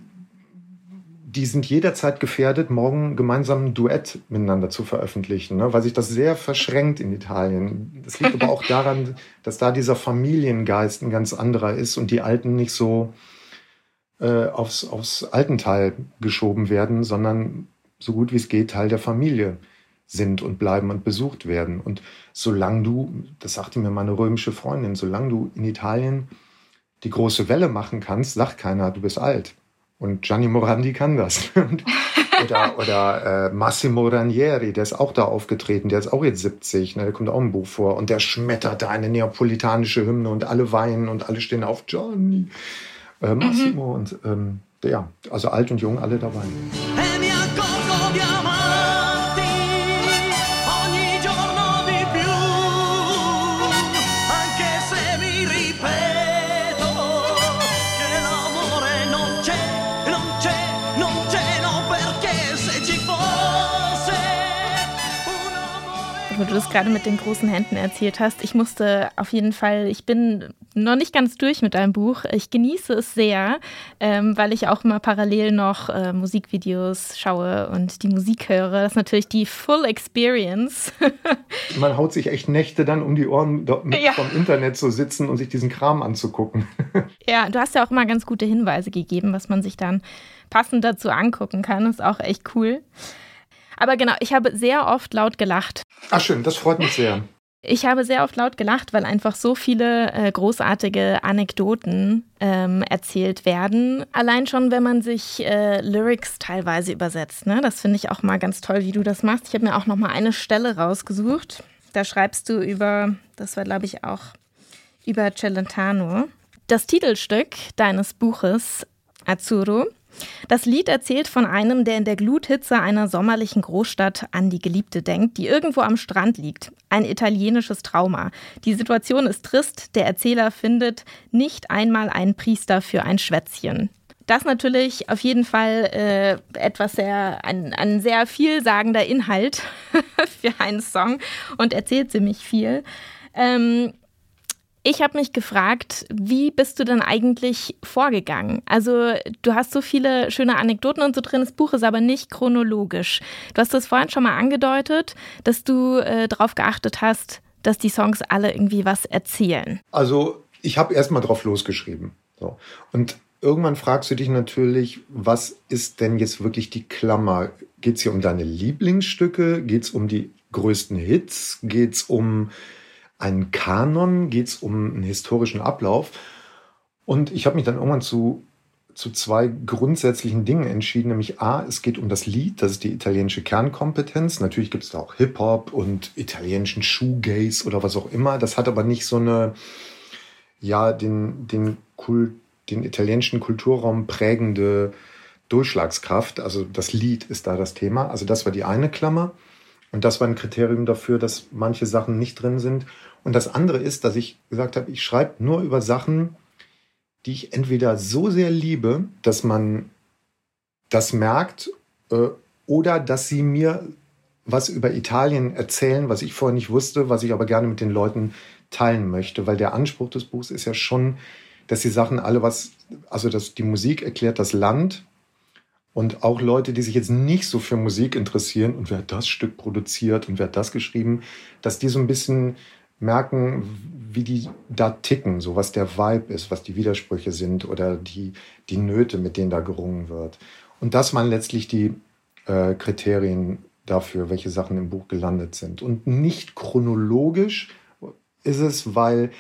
die sind jederzeit gefährdet, morgen gemeinsam ein Duett miteinander zu veröffentlichen, ne? weil sich das sehr verschränkt in Italien. Das liegt aber auch daran, dass da dieser Familiengeist ein ganz anderer ist und die Alten nicht so äh, aufs, aufs Altenteil geschoben werden, sondern so gut wie es geht Teil der Familie sind und bleiben und besucht werden. Und solange du, das sagte mir meine römische Freundin, solange du in Italien die große Welle machen kannst, sagt keiner, du bist alt. Und Gianni Morandi kann das. oder oder äh, Massimo Ranieri, der ist auch da aufgetreten, der ist auch jetzt 70, ne, der kommt auch im Buch vor. Und der schmettert da eine neapolitanische Hymne und alle weinen und alle stehen auf Gianni. Äh, Massimo mhm. und ähm, ja, also alt und jung, alle dabei. Wo du das gerade mit den großen Händen erzählt hast. Ich musste auf jeden Fall, ich bin noch nicht ganz durch mit deinem Buch. Ich genieße es sehr, ähm, weil ich auch immer parallel noch äh, Musikvideos schaue und die Musik höre. Das ist natürlich die Full Experience. Man haut sich echt Nächte dann um die Ohren mit ja. vom Internet zu sitzen und sich diesen Kram anzugucken. ja, du hast ja auch immer ganz gute Hinweise gegeben, was man sich dann passend dazu angucken kann. Das ist auch echt cool. Aber genau, ich habe sehr oft laut gelacht. Ach schön, das freut mich sehr. Ich habe sehr oft laut gelacht, weil einfach so viele äh, großartige Anekdoten ähm, erzählt werden. Allein schon, wenn man sich äh, Lyrics teilweise übersetzt. Ne? Das finde ich auch mal ganz toll, wie du das machst. Ich habe mir auch noch mal eine Stelle rausgesucht. Da schreibst du über, das war glaube ich auch über Celentano. Das Titelstück deines Buches Azzurro das Lied erzählt von einem, der in der Gluthitze einer sommerlichen Großstadt an die Geliebte denkt, die irgendwo am Strand liegt. Ein italienisches Trauma. Die Situation ist trist, der Erzähler findet nicht einmal einen Priester für ein Schwätzchen. Das natürlich auf jeden Fall äh, etwas sehr, ein, ein sehr vielsagender Inhalt für einen Song und erzählt ziemlich viel. Ähm, ich habe mich gefragt, wie bist du denn eigentlich vorgegangen? Also du hast so viele schöne Anekdoten und so drin, das Buch ist aber nicht chronologisch. Du hast das vorhin schon mal angedeutet, dass du äh, darauf geachtet hast, dass die Songs alle irgendwie was erzählen? Also ich habe erst mal drauf losgeschrieben. So. Und irgendwann fragst du dich natürlich, was ist denn jetzt wirklich die Klammer? Geht es hier um deine Lieblingsstücke? Geht es um die größten Hits? Geht es um einen Kanon? Geht es um einen historischen Ablauf? Und ich habe mich dann irgendwann zu, zu zwei grundsätzlichen Dingen entschieden, nämlich A, es geht um das Lied, das ist die italienische Kernkompetenz. Natürlich gibt es da auch Hip-Hop und italienischen Shoegaze oder was auch immer. Das hat aber nicht so eine, ja, den, den, Kult, den italienischen Kulturraum prägende Durchschlagskraft. Also das Lied ist da das Thema. Also das war die eine Klammer. Und das war ein Kriterium dafür, dass manche Sachen nicht drin sind. Und das andere ist, dass ich gesagt habe, ich schreibe nur über Sachen, die ich entweder so sehr liebe, dass man das merkt, äh, oder dass sie mir was über Italien erzählen, was ich vorher nicht wusste, was ich aber gerne mit den Leuten teilen möchte, weil der Anspruch des Buchs ist ja schon, dass die Sachen alle was, also dass die Musik erklärt das Land und auch Leute, die sich jetzt nicht so für Musik interessieren und wer hat das Stück produziert und wer hat das geschrieben, dass die so ein bisschen merken, wie die da ticken, so was der Vibe ist, was die Widersprüche sind oder die, die Nöte, mit denen da gerungen wird. Und das waren letztlich die äh, Kriterien dafür, welche Sachen im Buch gelandet sind. Und nicht chronologisch ist es, weil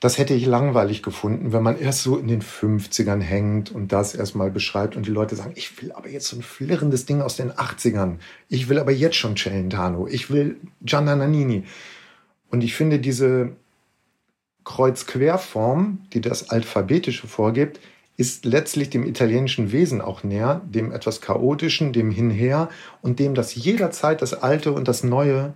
das hätte ich langweilig gefunden, wenn man erst so in den 50ern hängt und das erstmal beschreibt und die Leute sagen, ich will aber jetzt so ein flirrendes Ding aus den 80ern. Ich will aber jetzt schon Celentano. Ich will Gianna Nannini. Und ich finde diese Kreuz-Quer-Form, die das Alphabetische vorgibt, ist letztlich dem italienischen Wesen auch näher, dem etwas chaotischen, dem Hinher und dem, dass jederzeit das Alte und das Neue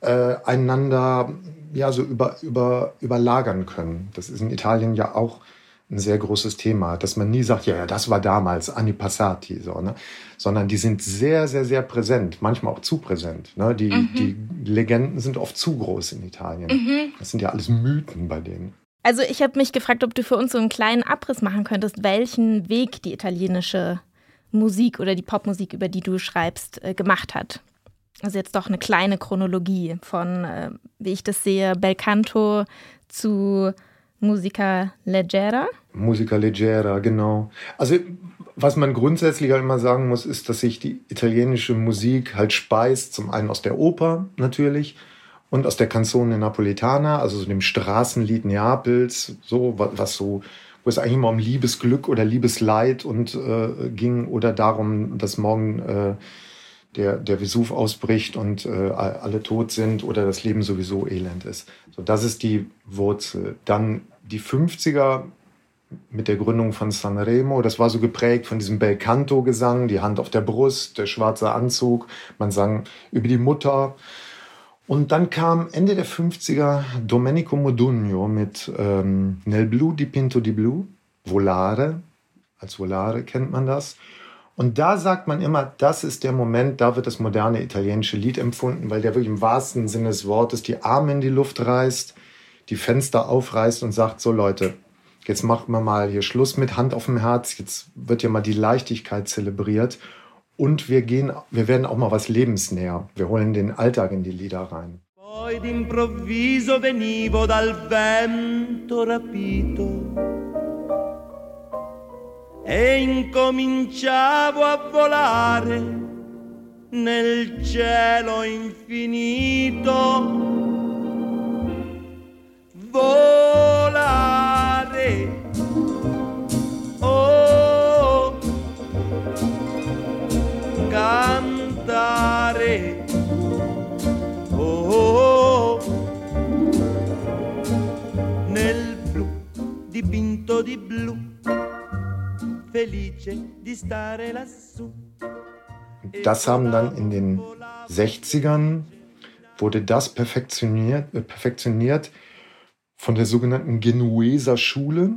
äh, einander ja so über, über, überlagern können. Das ist in Italien ja auch ein sehr großes Thema, dass man nie sagt, ja, ja, das war damals Anni Passati, so, ne? sondern die sind sehr, sehr, sehr präsent, manchmal auch zu präsent. Ne? Die, mhm. die Legenden sind oft zu groß in Italien. Mhm. Das sind ja alles Mythen bei denen. Also ich habe mich gefragt, ob du für uns so einen kleinen Abriss machen könntest, welchen Weg die italienische Musik oder die Popmusik, über die du schreibst, äh, gemacht hat. Also jetzt doch eine kleine Chronologie von, äh, wie ich das sehe, Belcanto zu Musica Leggera. Musica Leggera, genau. Also was man grundsätzlich halt immer sagen muss, ist, dass sich die italienische Musik halt speist, zum einen aus der Oper natürlich und aus der Canzone Napolitana, also so dem Straßenlied Neapels, so was so wo es eigentlich immer um Liebesglück oder Liebesleid und äh, ging oder darum, dass morgen äh, der, der Vesuv ausbricht und äh, alle tot sind oder das Leben sowieso elend ist. So, das ist die Wurzel. Dann die 50er mit der Gründung von Sanremo, das war so geprägt von diesem Bel Canto Gesang, die Hand auf der Brust, der schwarze Anzug, man sang über die Mutter. Und dann kam Ende der 50er Domenico Modugno mit ähm, Nel Blu di Pinto di Blu, Volare, als Volare kennt man das. Und da sagt man immer, das ist der Moment, da wird das moderne italienische Lied empfunden, weil der wirklich im wahrsten Sinne des Wortes die Arme in die Luft reißt, die Fenster aufreißt und sagt, so Leute, jetzt machen wir mal hier Schluss mit Hand auf dem Herz, jetzt wird ja mal die Leichtigkeit zelebriert und wir gehen, wir werden auch mal was lebensnäher. Wir holen den Alltag in die Lieder rein. Poi d'improvviso venivo dal vento rapito e incominciavo a volare nel cielo infinito. Volare. Oh, cantare. Oh, nel blu dipinto di blu das haben dann in den 60ern wurde das perfektioniert, äh, perfektioniert von der sogenannten Genueser Schule.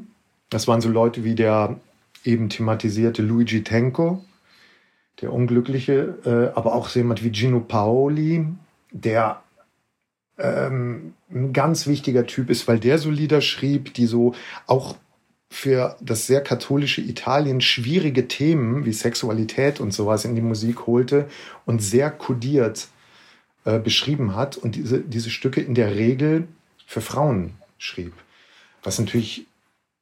Das waren so Leute wie der eben thematisierte Luigi Tenco, der Unglückliche, äh, aber auch so jemand wie Gino Paoli, der ähm, ein ganz wichtiger Typ ist, weil der so Lieder schrieb, die so auch für das sehr katholische Italien schwierige Themen wie Sexualität und sowas in die Musik holte und sehr kodiert äh, beschrieben hat und diese, diese Stücke in der Regel für Frauen schrieb. Was natürlich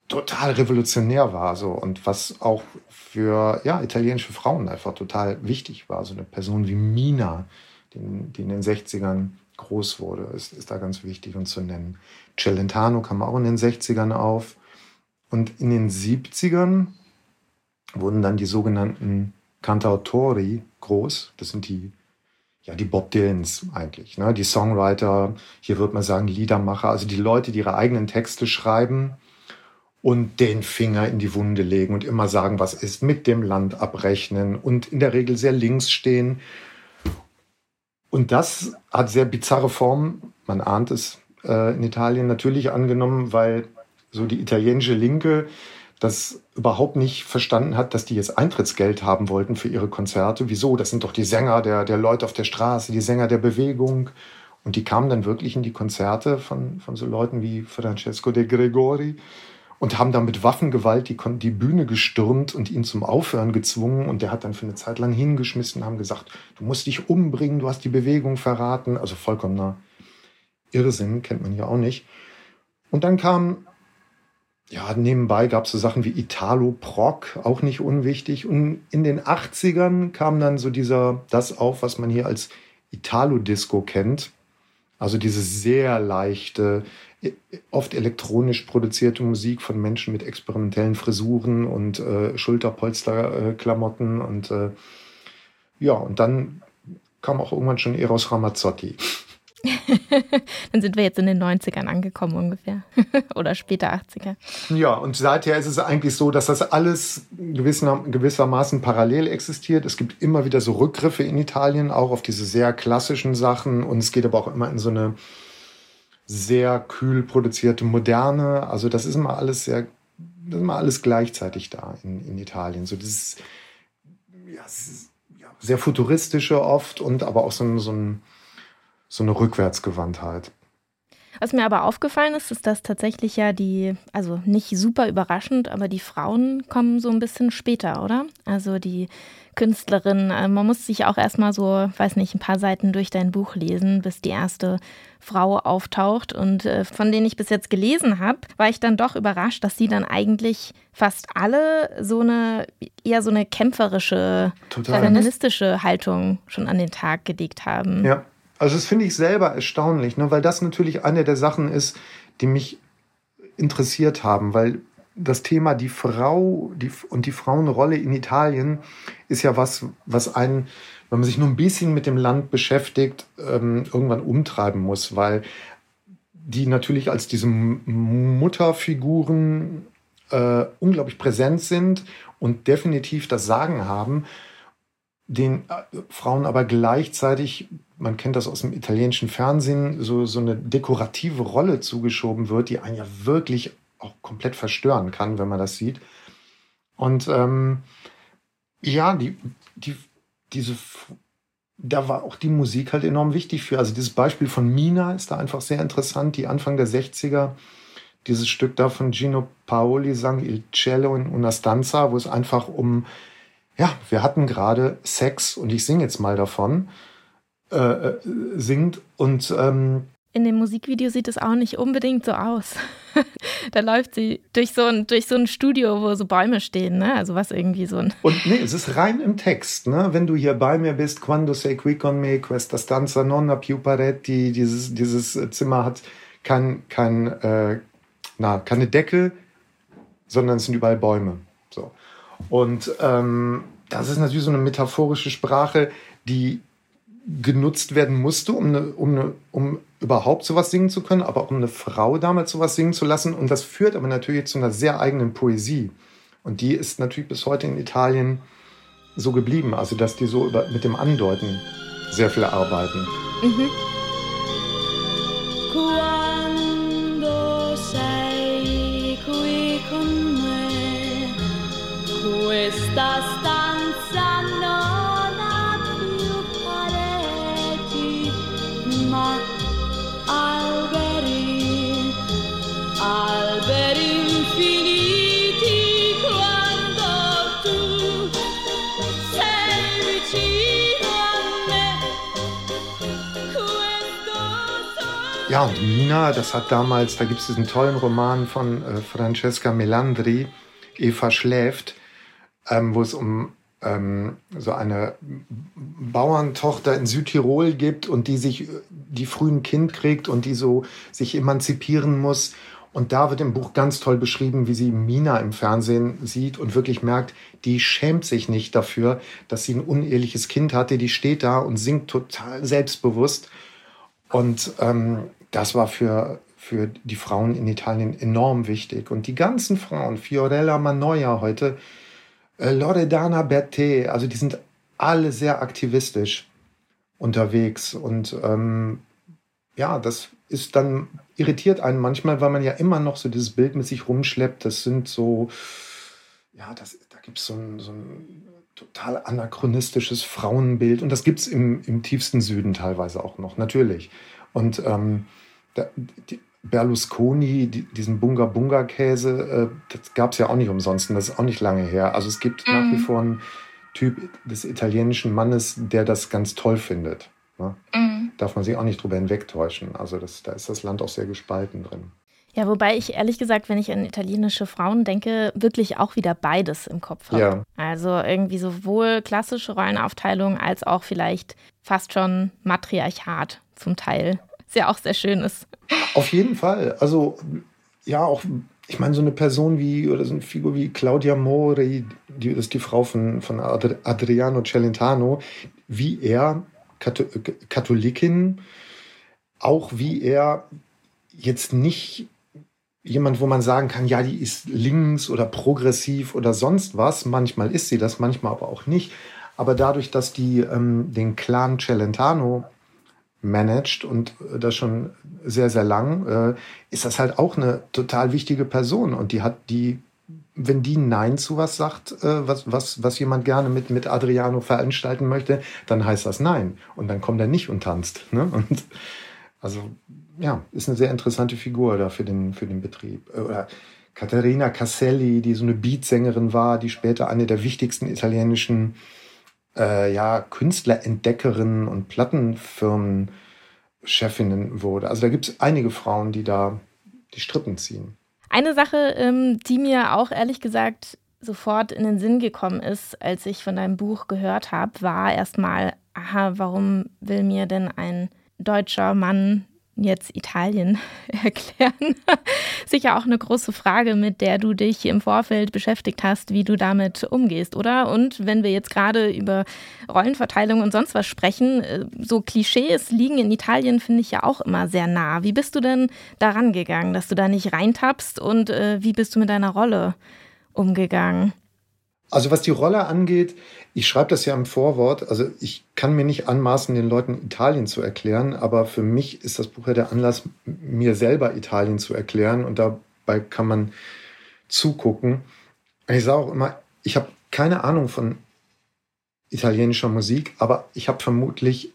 total revolutionär war so und was auch für ja, italienische Frauen einfach total wichtig war. So eine Person wie Mina, die, die in den 60ern groß wurde, ist, ist da ganz wichtig und zu nennen. Celentano kam auch in den 60ern auf. Und in den 70ern wurden dann die sogenannten Cantautori groß. Das sind die, ja, die Bob Dylans eigentlich, ne? die Songwriter, hier würde man sagen Liedermacher, also die Leute, die ihre eigenen Texte schreiben und den Finger in die Wunde legen und immer sagen, was ist, mit dem Land abrechnen und in der Regel sehr links stehen. Und das hat sehr bizarre Formen, man ahnt es äh, in Italien natürlich angenommen, weil so die italienische Linke das überhaupt nicht verstanden hat, dass die jetzt Eintrittsgeld haben wollten für ihre Konzerte. Wieso? Das sind doch die Sänger der, der Leute auf der Straße, die Sänger der Bewegung. Und die kamen dann wirklich in die Konzerte von, von so Leuten wie Francesco de Gregori und haben dann mit Waffengewalt die, die Bühne gestürmt und ihn zum Aufhören gezwungen. Und der hat dann für eine Zeit lang hingeschmissen, haben gesagt, du musst dich umbringen, du hast die Bewegung verraten. Also vollkommener Irrsinn, kennt man ja auch nicht. Und dann kam ja, nebenbei gab es so Sachen wie Italo-Prog, auch nicht unwichtig. Und in den 80ern kam dann so dieser, das auf, was man hier als Italo-Disco kennt. Also diese sehr leichte, oft elektronisch produzierte Musik von Menschen mit experimentellen Frisuren und äh, Schulterpolsterklamotten. und äh, ja, und dann kam auch irgendwann schon Eros Ramazzotti. Dann sind wir jetzt in den 90ern angekommen ungefähr. Oder später 80er. Ja, und seither ist es eigentlich so, dass das alles gewissermaßen parallel existiert. Es gibt immer wieder so Rückgriffe in Italien, auch auf diese sehr klassischen Sachen. Und es geht aber auch immer in so eine sehr kühl produzierte Moderne. Also das ist immer alles sehr, das ist immer alles gleichzeitig da in, in Italien. So dieses, ja, sehr futuristische oft und aber auch so so ein so eine Rückwärtsgewandtheit. Was mir aber aufgefallen ist, ist, dass tatsächlich ja die, also nicht super überraschend, aber die Frauen kommen so ein bisschen später, oder? Also die Künstlerin, äh, man muss sich auch erstmal so, weiß nicht, ein paar Seiten durch dein Buch lesen, bis die erste Frau auftaucht. Und äh, von denen ich bis jetzt gelesen habe, war ich dann doch überrascht, dass sie dann eigentlich fast alle so eine, eher so eine kämpferische, Total. feministische Haltung schon an den Tag gelegt haben. Ja. Also das finde ich selber erstaunlich, ne? weil das natürlich eine der Sachen ist, die mich interessiert haben, weil das Thema die Frau die, und die Frauenrolle in Italien ist ja was, was einen, wenn man sich nur ein bisschen mit dem Land beschäftigt, ähm, irgendwann umtreiben muss, weil die natürlich als diese Mutterfiguren äh, unglaublich präsent sind und definitiv das Sagen haben, den äh, Frauen aber gleichzeitig man kennt das aus dem italienischen Fernsehen, so, so eine dekorative Rolle zugeschoben wird, die einen ja wirklich auch komplett verstören kann, wenn man das sieht. Und ähm, ja, die, die, diese, da war auch die Musik halt enorm wichtig für. Also dieses Beispiel von Mina ist da einfach sehr interessant, die Anfang der 60er, dieses Stück da von Gino Paoli sang Il Cielo in una Stanza, wo es einfach um, ja, wir hatten gerade Sex und ich singe jetzt mal davon. Äh, äh, singt. Und ähm, in dem Musikvideo sieht es auch nicht unbedingt so aus. da läuft sie durch so, ein, durch so ein Studio, wo so Bäume stehen, ne? Also was irgendwie so ein. Und nee, es ist rein im Text, ne? Wenn du hier bei mir bist, quando sei qui con me, questa stanza non ha più paretti, dieses, dieses Zimmer hat kein, kein, äh, na, keine Decke, sondern es sind überall Bäume. So. Und ähm, das ist natürlich so eine metaphorische Sprache, die genutzt werden musste, um, eine, um, eine, um überhaupt sowas singen zu können, aber auch um eine Frau damals sowas singen zu lassen. Und das führt aber natürlich zu einer sehr eigenen Poesie. Und die ist natürlich bis heute in Italien so geblieben. Also, dass die so über, mit dem Andeuten sehr viel arbeiten. Mhm. Quando sei qui con me, Ja, und Mina, das hat damals, da gibt es diesen tollen Roman von äh, Francesca Melandri, Eva schläft, ähm, wo es um ähm, so eine Bauerntochter in Südtirol gibt und die sich, die früh ein Kind kriegt und die so sich emanzipieren muss. Und da wird im Buch ganz toll beschrieben, wie sie Mina im Fernsehen sieht und wirklich merkt, die schämt sich nicht dafür, dass sie ein uneheliches Kind hatte. Die steht da und singt total selbstbewusst. Und ähm, das war für, für die Frauen in Italien enorm wichtig. Und die ganzen Frauen, Fiorella Manoia heute, äh, Loredana Berté, also die sind alle sehr aktivistisch unterwegs. Und ähm, ja, das ist dann irritiert einen manchmal, weil man ja immer noch so dieses Bild mit sich rumschleppt. Das sind so, ja, das, da gibt so es so ein total anachronistisches Frauenbild. Und das gibt es im, im tiefsten Süden teilweise auch noch, natürlich. Und ähm, da, die, Berlusconi, die, diesen Bunga-Bunga-Käse, äh, das gab es ja auch nicht umsonst und das ist auch nicht lange her. Also es gibt mhm. nach wie mhm. vor einen Typ des italienischen Mannes, der das ganz toll findet. Ne? Mhm. Darf man sich auch nicht drüber hinwegtäuschen. Also das, da ist das Land auch sehr gespalten drin. Ja, wobei ich ehrlich gesagt, wenn ich an italienische Frauen denke, wirklich auch wieder beides im Kopf habe. Ja. Also irgendwie sowohl klassische Rollenaufteilung als auch vielleicht fast schon Matriarchat zum Teil was ja auch sehr schön ist. Auf jeden Fall. Also ja, auch, ich meine, so eine Person wie, oder so eine Figur wie Claudia Mori, die ist die Frau von, von Adriano Celentano, wie er, Katholikin, auch wie er jetzt nicht jemand, wo man sagen kann, ja, die ist links oder progressiv oder sonst was. Manchmal ist sie das, manchmal aber auch nicht. Aber dadurch, dass die ähm, den Clan Celentano managt und äh, das schon sehr, sehr lang, äh, ist das halt auch eine total wichtige Person. Und die hat die, wenn die Nein zu was sagt, äh, was, was, was jemand gerne mit, mit Adriano veranstalten möchte, dann heißt das Nein. Und dann kommt er nicht und tanzt. Ne? Und also, ja, ist eine sehr interessante Figur da für den, für den Betrieb. Oder Caterina Casselli, die so eine Beatsängerin war, die später eine der wichtigsten italienischen äh, ja, Künstlerentdeckerinnen und Plattenfirmen-Chefinnen wurde. Also da gibt es einige Frauen, die da die Strippen ziehen. Eine Sache, ähm, die mir auch ehrlich gesagt sofort in den Sinn gekommen ist, als ich von deinem Buch gehört habe, war erstmal, aha, warum will mir denn ein deutscher Mann jetzt Italien erklären. Sicher auch eine große Frage, mit der du dich im Vorfeld beschäftigt hast, wie du damit umgehst, oder? Und wenn wir jetzt gerade über Rollenverteilung und sonst was sprechen, äh, so Klischees liegen in Italien, finde ich ja auch immer sehr nah. Wie bist du denn daran gegangen, dass du da nicht reintappst und äh, wie bist du mit deiner Rolle umgegangen? Also was die Rolle angeht, ich schreibe das ja im Vorwort, also ich kann mir nicht anmaßen, den Leuten Italien zu erklären, aber für mich ist das Buch ja der Anlass, mir selber Italien zu erklären und dabei kann man zugucken. Ich sage auch immer, ich habe keine Ahnung von italienischer Musik, aber ich habe vermutlich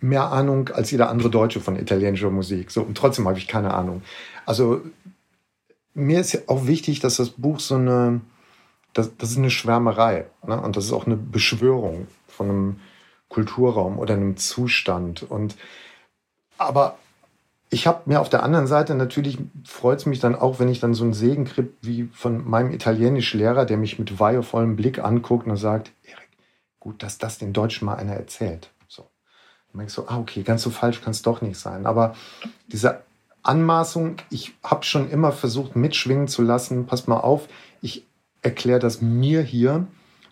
mehr Ahnung als jeder andere Deutsche von italienischer Musik. So, und trotzdem habe ich keine Ahnung. Also mir ist ja auch wichtig, dass das Buch so eine das, das ist eine Schwärmerei. Ne? Und das ist auch eine Beschwörung von einem Kulturraum oder einem Zustand. Und aber ich habe mir auf der anderen Seite natürlich freut es mich dann auch, wenn ich dann so einen Segen kriege wie von meinem Italienischlehrer, der mich mit weihevollem Blick anguckt und sagt, Erik, gut, dass das den Deutschen mal einer erzählt. So. Dann denke ich so, ah, okay, ganz so falsch kann es doch nicht sein. Aber diese Anmaßung, ich habe schon immer versucht mitschwingen zu lassen, passt mal auf, ich erkläre das mir hier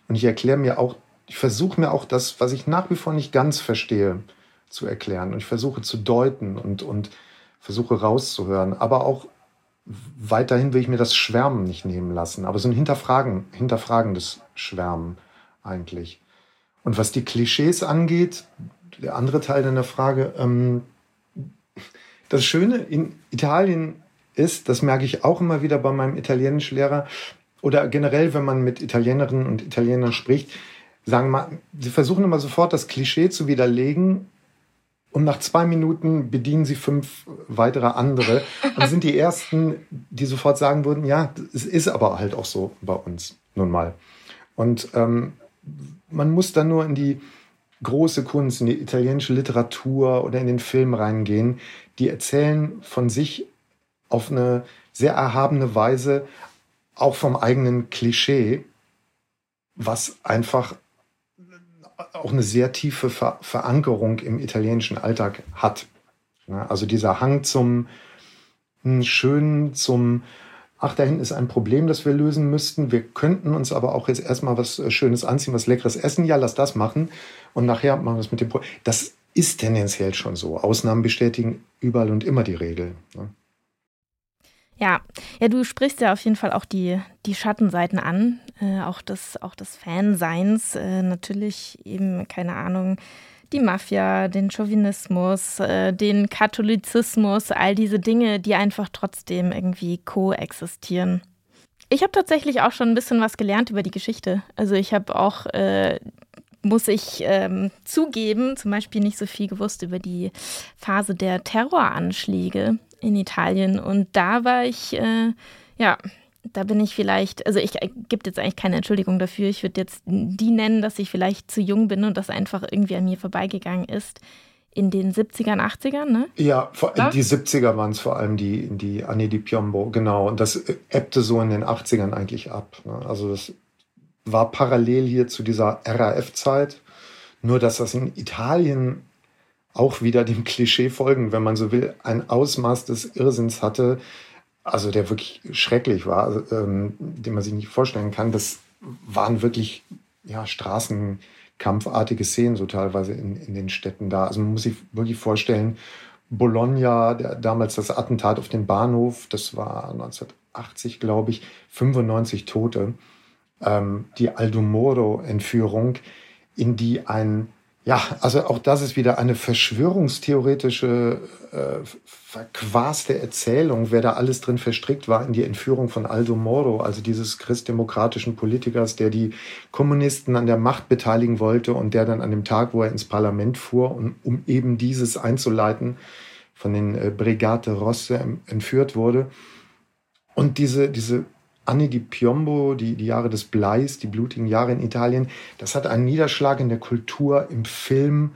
und ich erkläre mir auch, ich versuche mir auch das, was ich nach wie vor nicht ganz verstehe, zu erklären. Und ich versuche zu deuten und, und versuche rauszuhören. Aber auch weiterhin will ich mir das Schwärmen nicht nehmen lassen. Aber so ein Hinterfragen, hinterfragendes Schwärmen eigentlich. Und was die Klischees angeht, der andere Teil deiner Frage, ähm, das Schöne in Italien ist, das merke ich auch immer wieder bei meinem Italienischlehrer, oder generell, wenn man mit Italienerinnen und Italienern spricht, sagen mal, sie versuchen immer sofort das Klischee zu widerlegen und nach zwei Minuten bedienen sie fünf weitere andere und sind die ersten, die sofort sagen würden, ja, es ist aber halt auch so bei uns nun mal. Und ähm, man muss dann nur in die große Kunst, in die italienische Literatur oder in den Film reingehen, die erzählen von sich auf eine sehr erhabene Weise, auch vom eigenen Klischee, was einfach auch eine sehr tiefe Ver Verankerung im italienischen Alltag hat. also dieser Hang zum hm, Schönen, zum ach, da hinten ist ein Problem, das wir lösen müssten. Wir könnten uns aber auch jetzt erstmal was äh, Schönes anziehen, was Leckeres essen. Ja, lass das machen. Und nachher machen wir es mit dem Problem. Das ist tendenziell schon so. Ausnahmen bestätigen überall und immer die Regel. Ne? Ja, ja, du sprichst ja auf jeden Fall auch die, die Schattenseiten an, äh, auch des, auch des Fanseins. Äh, natürlich eben, keine Ahnung, die Mafia, den Chauvinismus, äh, den Katholizismus, all diese Dinge, die einfach trotzdem irgendwie koexistieren. Ich habe tatsächlich auch schon ein bisschen was gelernt über die Geschichte. Also ich habe auch, äh, muss ich ähm, zugeben, zum Beispiel nicht so viel gewusst über die Phase der Terroranschläge in Italien. Und da war ich, äh, ja, da bin ich vielleicht, also ich äh, gibt jetzt eigentlich keine Entschuldigung dafür. Ich würde jetzt die nennen, dass ich vielleicht zu jung bin und das einfach irgendwie an mir vorbeigegangen ist. In den 70ern, 80ern, ne? Ja, vor, die 70er waren es vor allem die, die Anni di Piombo, genau. Und das ebbte so in den 80ern eigentlich ab. Ne? Also das war parallel hier zu dieser RAF-Zeit. Nur, dass das in Italien auch wieder dem Klischee folgen, wenn man so will, ein Ausmaß des Irrsinns hatte, also der wirklich schrecklich war, ähm, den man sich nicht vorstellen kann. Das waren wirklich ja, Straßenkampfartige Szenen so teilweise in, in den Städten da. Also man muss sich wirklich vorstellen, Bologna, der, damals das Attentat auf den Bahnhof, das war 1980, glaube ich, 95 Tote. Ähm, die Aldo Moro-Entführung, in die ein ja, also auch das ist wieder eine verschwörungstheoretische, äh, verquaste Erzählung, wer da alles drin verstrickt war in die Entführung von Aldo Moro, also dieses christdemokratischen Politikers, der die Kommunisten an der Macht beteiligen wollte und der dann an dem Tag, wo er ins Parlament fuhr, um, um eben dieses einzuleiten, von den äh, Brigate Rosse entführt wurde. Und diese, diese Anni di Piombo, die, die Jahre des Bleis, die blutigen Jahre in Italien, das hat einen Niederschlag in der Kultur, im Film,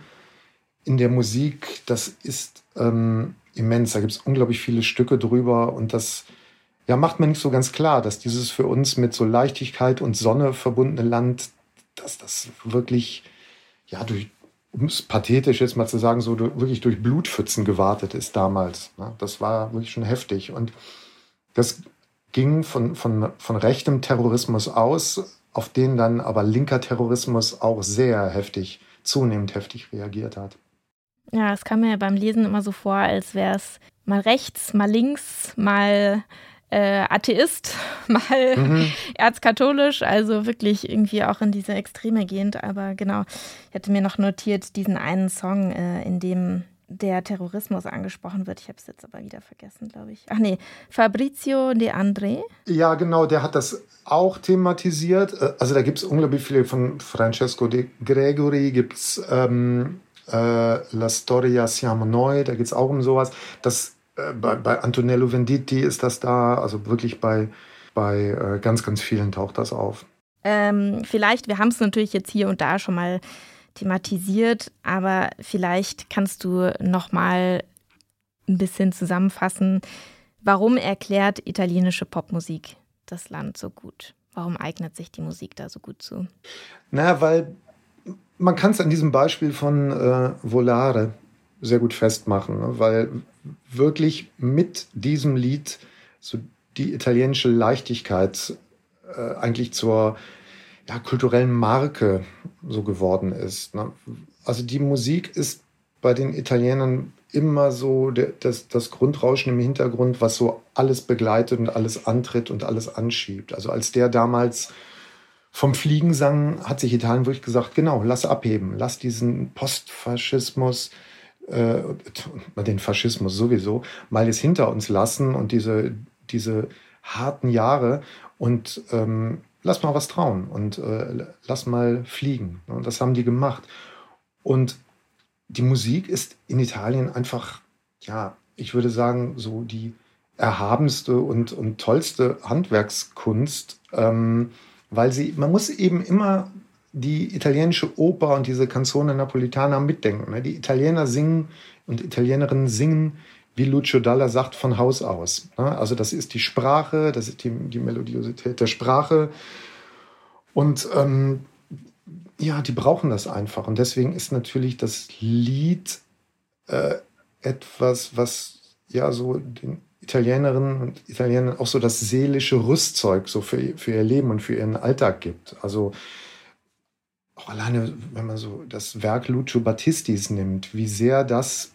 in der Musik. Das ist ähm, immens. Da gibt es unglaublich viele Stücke drüber und das ja, macht man nicht so ganz klar, dass dieses für uns mit so Leichtigkeit und Sonne verbundene Land, dass das wirklich, ja, durch, um es pathetisch jetzt mal zu sagen, so wirklich durch Blutpfützen gewartet ist damals. Ne? Das war wirklich schon heftig. Und das ging von, von, von rechtem Terrorismus aus, auf den dann aber linker Terrorismus auch sehr heftig, zunehmend heftig reagiert hat. Ja, es kam mir beim Lesen immer so vor, als wäre es mal rechts, mal links, mal äh, Atheist, mal mhm. erzkatholisch, also wirklich irgendwie auch in diese Extreme gehend. Aber genau, ich hatte mir noch notiert diesen einen Song, äh, in dem der Terrorismus angesprochen wird. Ich habe es jetzt aber wieder vergessen, glaube ich. Ach nee, Fabrizio De André. Ja, genau, der hat das auch thematisiert. Äh, also da gibt es unglaublich viele von Francesco De Gregori, gibt es ähm, äh, La Storia Siamo Noi, da geht es auch um sowas. Das, äh, bei, bei, Antonello Venditti ist das da, also wirklich bei, bei äh, ganz, ganz vielen taucht das auf. Ähm, vielleicht, wir haben es natürlich jetzt hier und da schon mal thematisiert, aber vielleicht kannst du noch mal ein bisschen zusammenfassen, warum erklärt italienische Popmusik das Land so gut? Warum eignet sich die Musik da so gut zu? Naja, weil man kann es an diesem Beispiel von äh, Volare sehr gut festmachen, ne? weil wirklich mit diesem Lied so die italienische Leichtigkeit äh, eigentlich zur ja, kulturellen Marke so geworden ist. Ne? Also die Musik ist bei den Italienern immer so der, das, das Grundrauschen im Hintergrund, was so alles begleitet und alles antritt und alles anschiebt. Also als der damals vom Fliegen sang, hat sich Italien wirklich gesagt, genau, lass abheben, lass diesen Postfaschismus, äh, den Faschismus sowieso, mal jetzt hinter uns lassen und diese, diese harten Jahre und ähm, lass mal was trauen und äh, lass mal fliegen. Und das haben die gemacht. Und die Musik ist in Italien einfach, ja, ich würde sagen, so die erhabenste und, und tollste Handwerkskunst, ähm, weil sie, man muss eben immer die italienische Oper und diese Canzone Napolitana mitdenken. Ne? Die Italiener singen und Italienerinnen singen, wie Lucio Dalla sagt, von Haus aus. Ne? Also das ist die Sprache, das ist die, die Melodiosität der Sprache. Und ähm, ja, die brauchen das einfach. Und deswegen ist natürlich das Lied äh, etwas, was ja so den Italienerinnen und Italienern auch so das seelische Rüstzeug so für, für ihr Leben und für ihren Alltag gibt. Also auch alleine, wenn man so das Werk Lucio Battistis nimmt, wie sehr das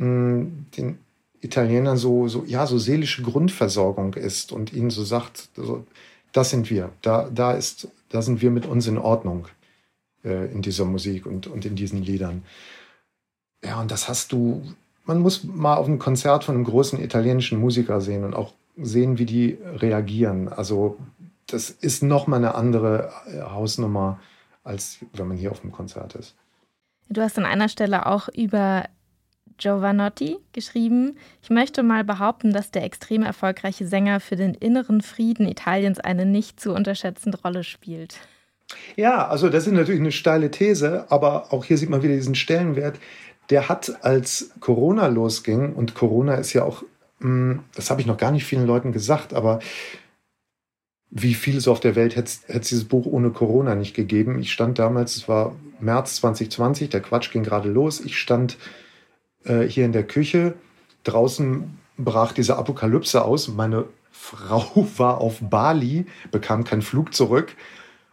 den Italienern so, so, ja, so seelische Grundversorgung ist und ihnen so sagt, so, das sind wir, da, da ist, da sind wir mit uns in Ordnung äh, in dieser Musik und, und in diesen Liedern. Ja, und das hast du, man muss mal auf ein Konzert von einem großen italienischen Musiker sehen und auch sehen, wie die reagieren. Also das ist nochmal eine andere äh, Hausnummer als wenn man hier auf dem Konzert ist. Du hast an einer Stelle auch über Giovanotti geschrieben. Ich möchte mal behaupten, dass der extrem erfolgreiche Sänger für den inneren Frieden Italiens eine nicht zu unterschätzende Rolle spielt. Ja, also das ist natürlich eine steile These, aber auch hier sieht man wieder diesen Stellenwert. Der hat, als Corona losging, und Corona ist ja auch, hm, das habe ich noch gar nicht vielen Leuten gesagt, aber wie vieles auf der Welt hätte es dieses Buch ohne Corona nicht gegeben. Ich stand damals, es war März 2020, der Quatsch ging gerade los. Ich stand äh, hier in der Küche. Draußen brach diese Apokalypse aus. Meine Frau war auf Bali, bekam keinen Flug zurück.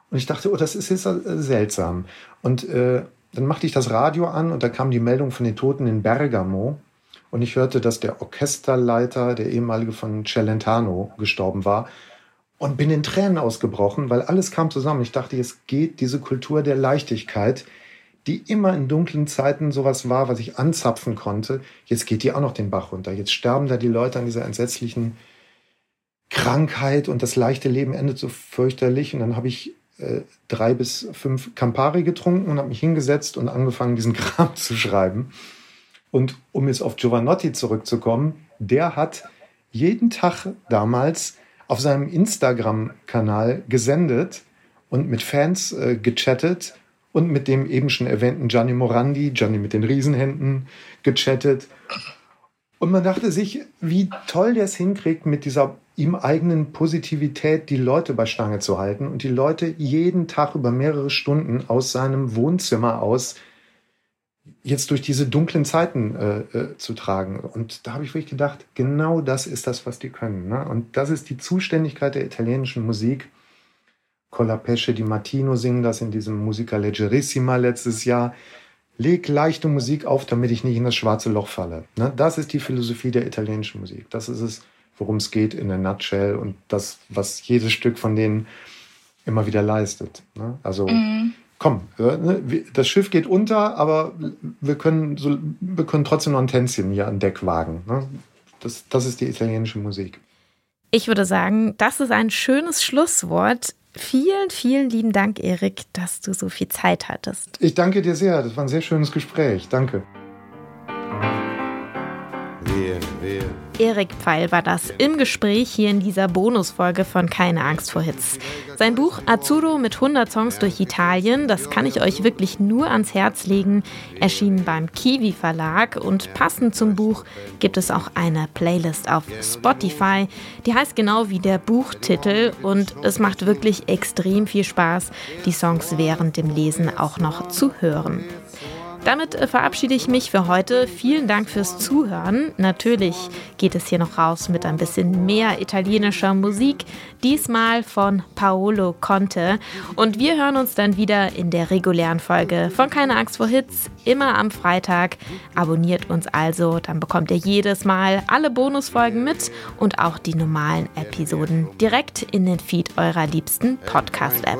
Und ich dachte, oh, das ist jetzt äh, seltsam. Und äh, dann machte ich das Radio an und da kam die Meldung von den Toten in Bergamo. Und ich hörte, dass der Orchesterleiter, der ehemalige von Celentano, gestorben war und bin in Tränen ausgebrochen, weil alles kam zusammen. Ich dachte, es geht diese Kultur der Leichtigkeit, die immer in dunklen Zeiten sowas war, was ich anzapfen konnte. Jetzt geht die auch noch den Bach runter. Jetzt sterben da die Leute an dieser entsetzlichen Krankheit und das leichte Leben endet so fürchterlich. Und dann habe ich äh, drei bis fünf Campari getrunken und habe mich hingesetzt und angefangen, diesen Kram zu schreiben. Und um jetzt auf Giovanotti zurückzukommen, der hat jeden Tag damals auf seinem Instagram-Kanal gesendet und mit Fans äh, gechattet und mit dem eben schon erwähnten Gianni Morandi, Gianni mit den Riesenhänden, gechattet. Und man dachte sich, wie toll der es hinkriegt, mit dieser ihm eigenen Positivität die Leute bei Stange zu halten und die Leute jeden Tag über mehrere Stunden aus seinem Wohnzimmer aus jetzt durch diese dunklen Zeiten äh, äh, zu tragen. Und da habe ich wirklich gedacht, genau das ist das, was die können. Ne? Und das ist die Zuständigkeit der italienischen Musik. Colapesce di Martino singen das in diesem Musica Leggerissima letztes Jahr. Leg leichte Musik auf, damit ich nicht in das schwarze Loch falle. Ne? Das ist die Philosophie der italienischen Musik. Das ist es, worum es geht in der Nutshell und das, was jedes Stück von denen immer wieder leistet. Ne? Also mm komm, ne, das Schiff geht unter, aber wir können, so, wir können trotzdem noch ein Tänzchen hier an Deck wagen. Ne? Das, das ist die italienische Musik. Ich würde sagen, das ist ein schönes Schlusswort. Vielen, vielen lieben Dank, Erik, dass du so viel Zeit hattest. Ich danke dir sehr. Das war ein sehr schönes Gespräch. Danke. Wir, wir. Erik Pfeil war das im Gespräch hier in dieser Bonusfolge von Keine Angst vor Hits. Sein Buch Azzurro mit 100 Songs durch Italien, das kann ich euch wirklich nur ans Herz legen, erschienen beim Kiwi Verlag und passend zum Buch gibt es auch eine Playlist auf Spotify, die heißt genau wie der Buchtitel und es macht wirklich extrem viel Spaß, die Songs während dem Lesen auch noch zu hören. Damit äh, verabschiede ich mich für heute. Vielen Dank fürs Zuhören. Natürlich geht es hier noch raus mit ein bisschen mehr italienischer Musik, diesmal von Paolo Conte. Und wir hören uns dann wieder in der regulären Folge von Keine Angst vor Hits, immer am Freitag. Abonniert uns also, dann bekommt ihr jedes Mal alle Bonusfolgen mit und auch die normalen Episoden direkt in den Feed eurer liebsten Podcast-App.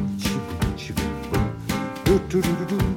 do do do do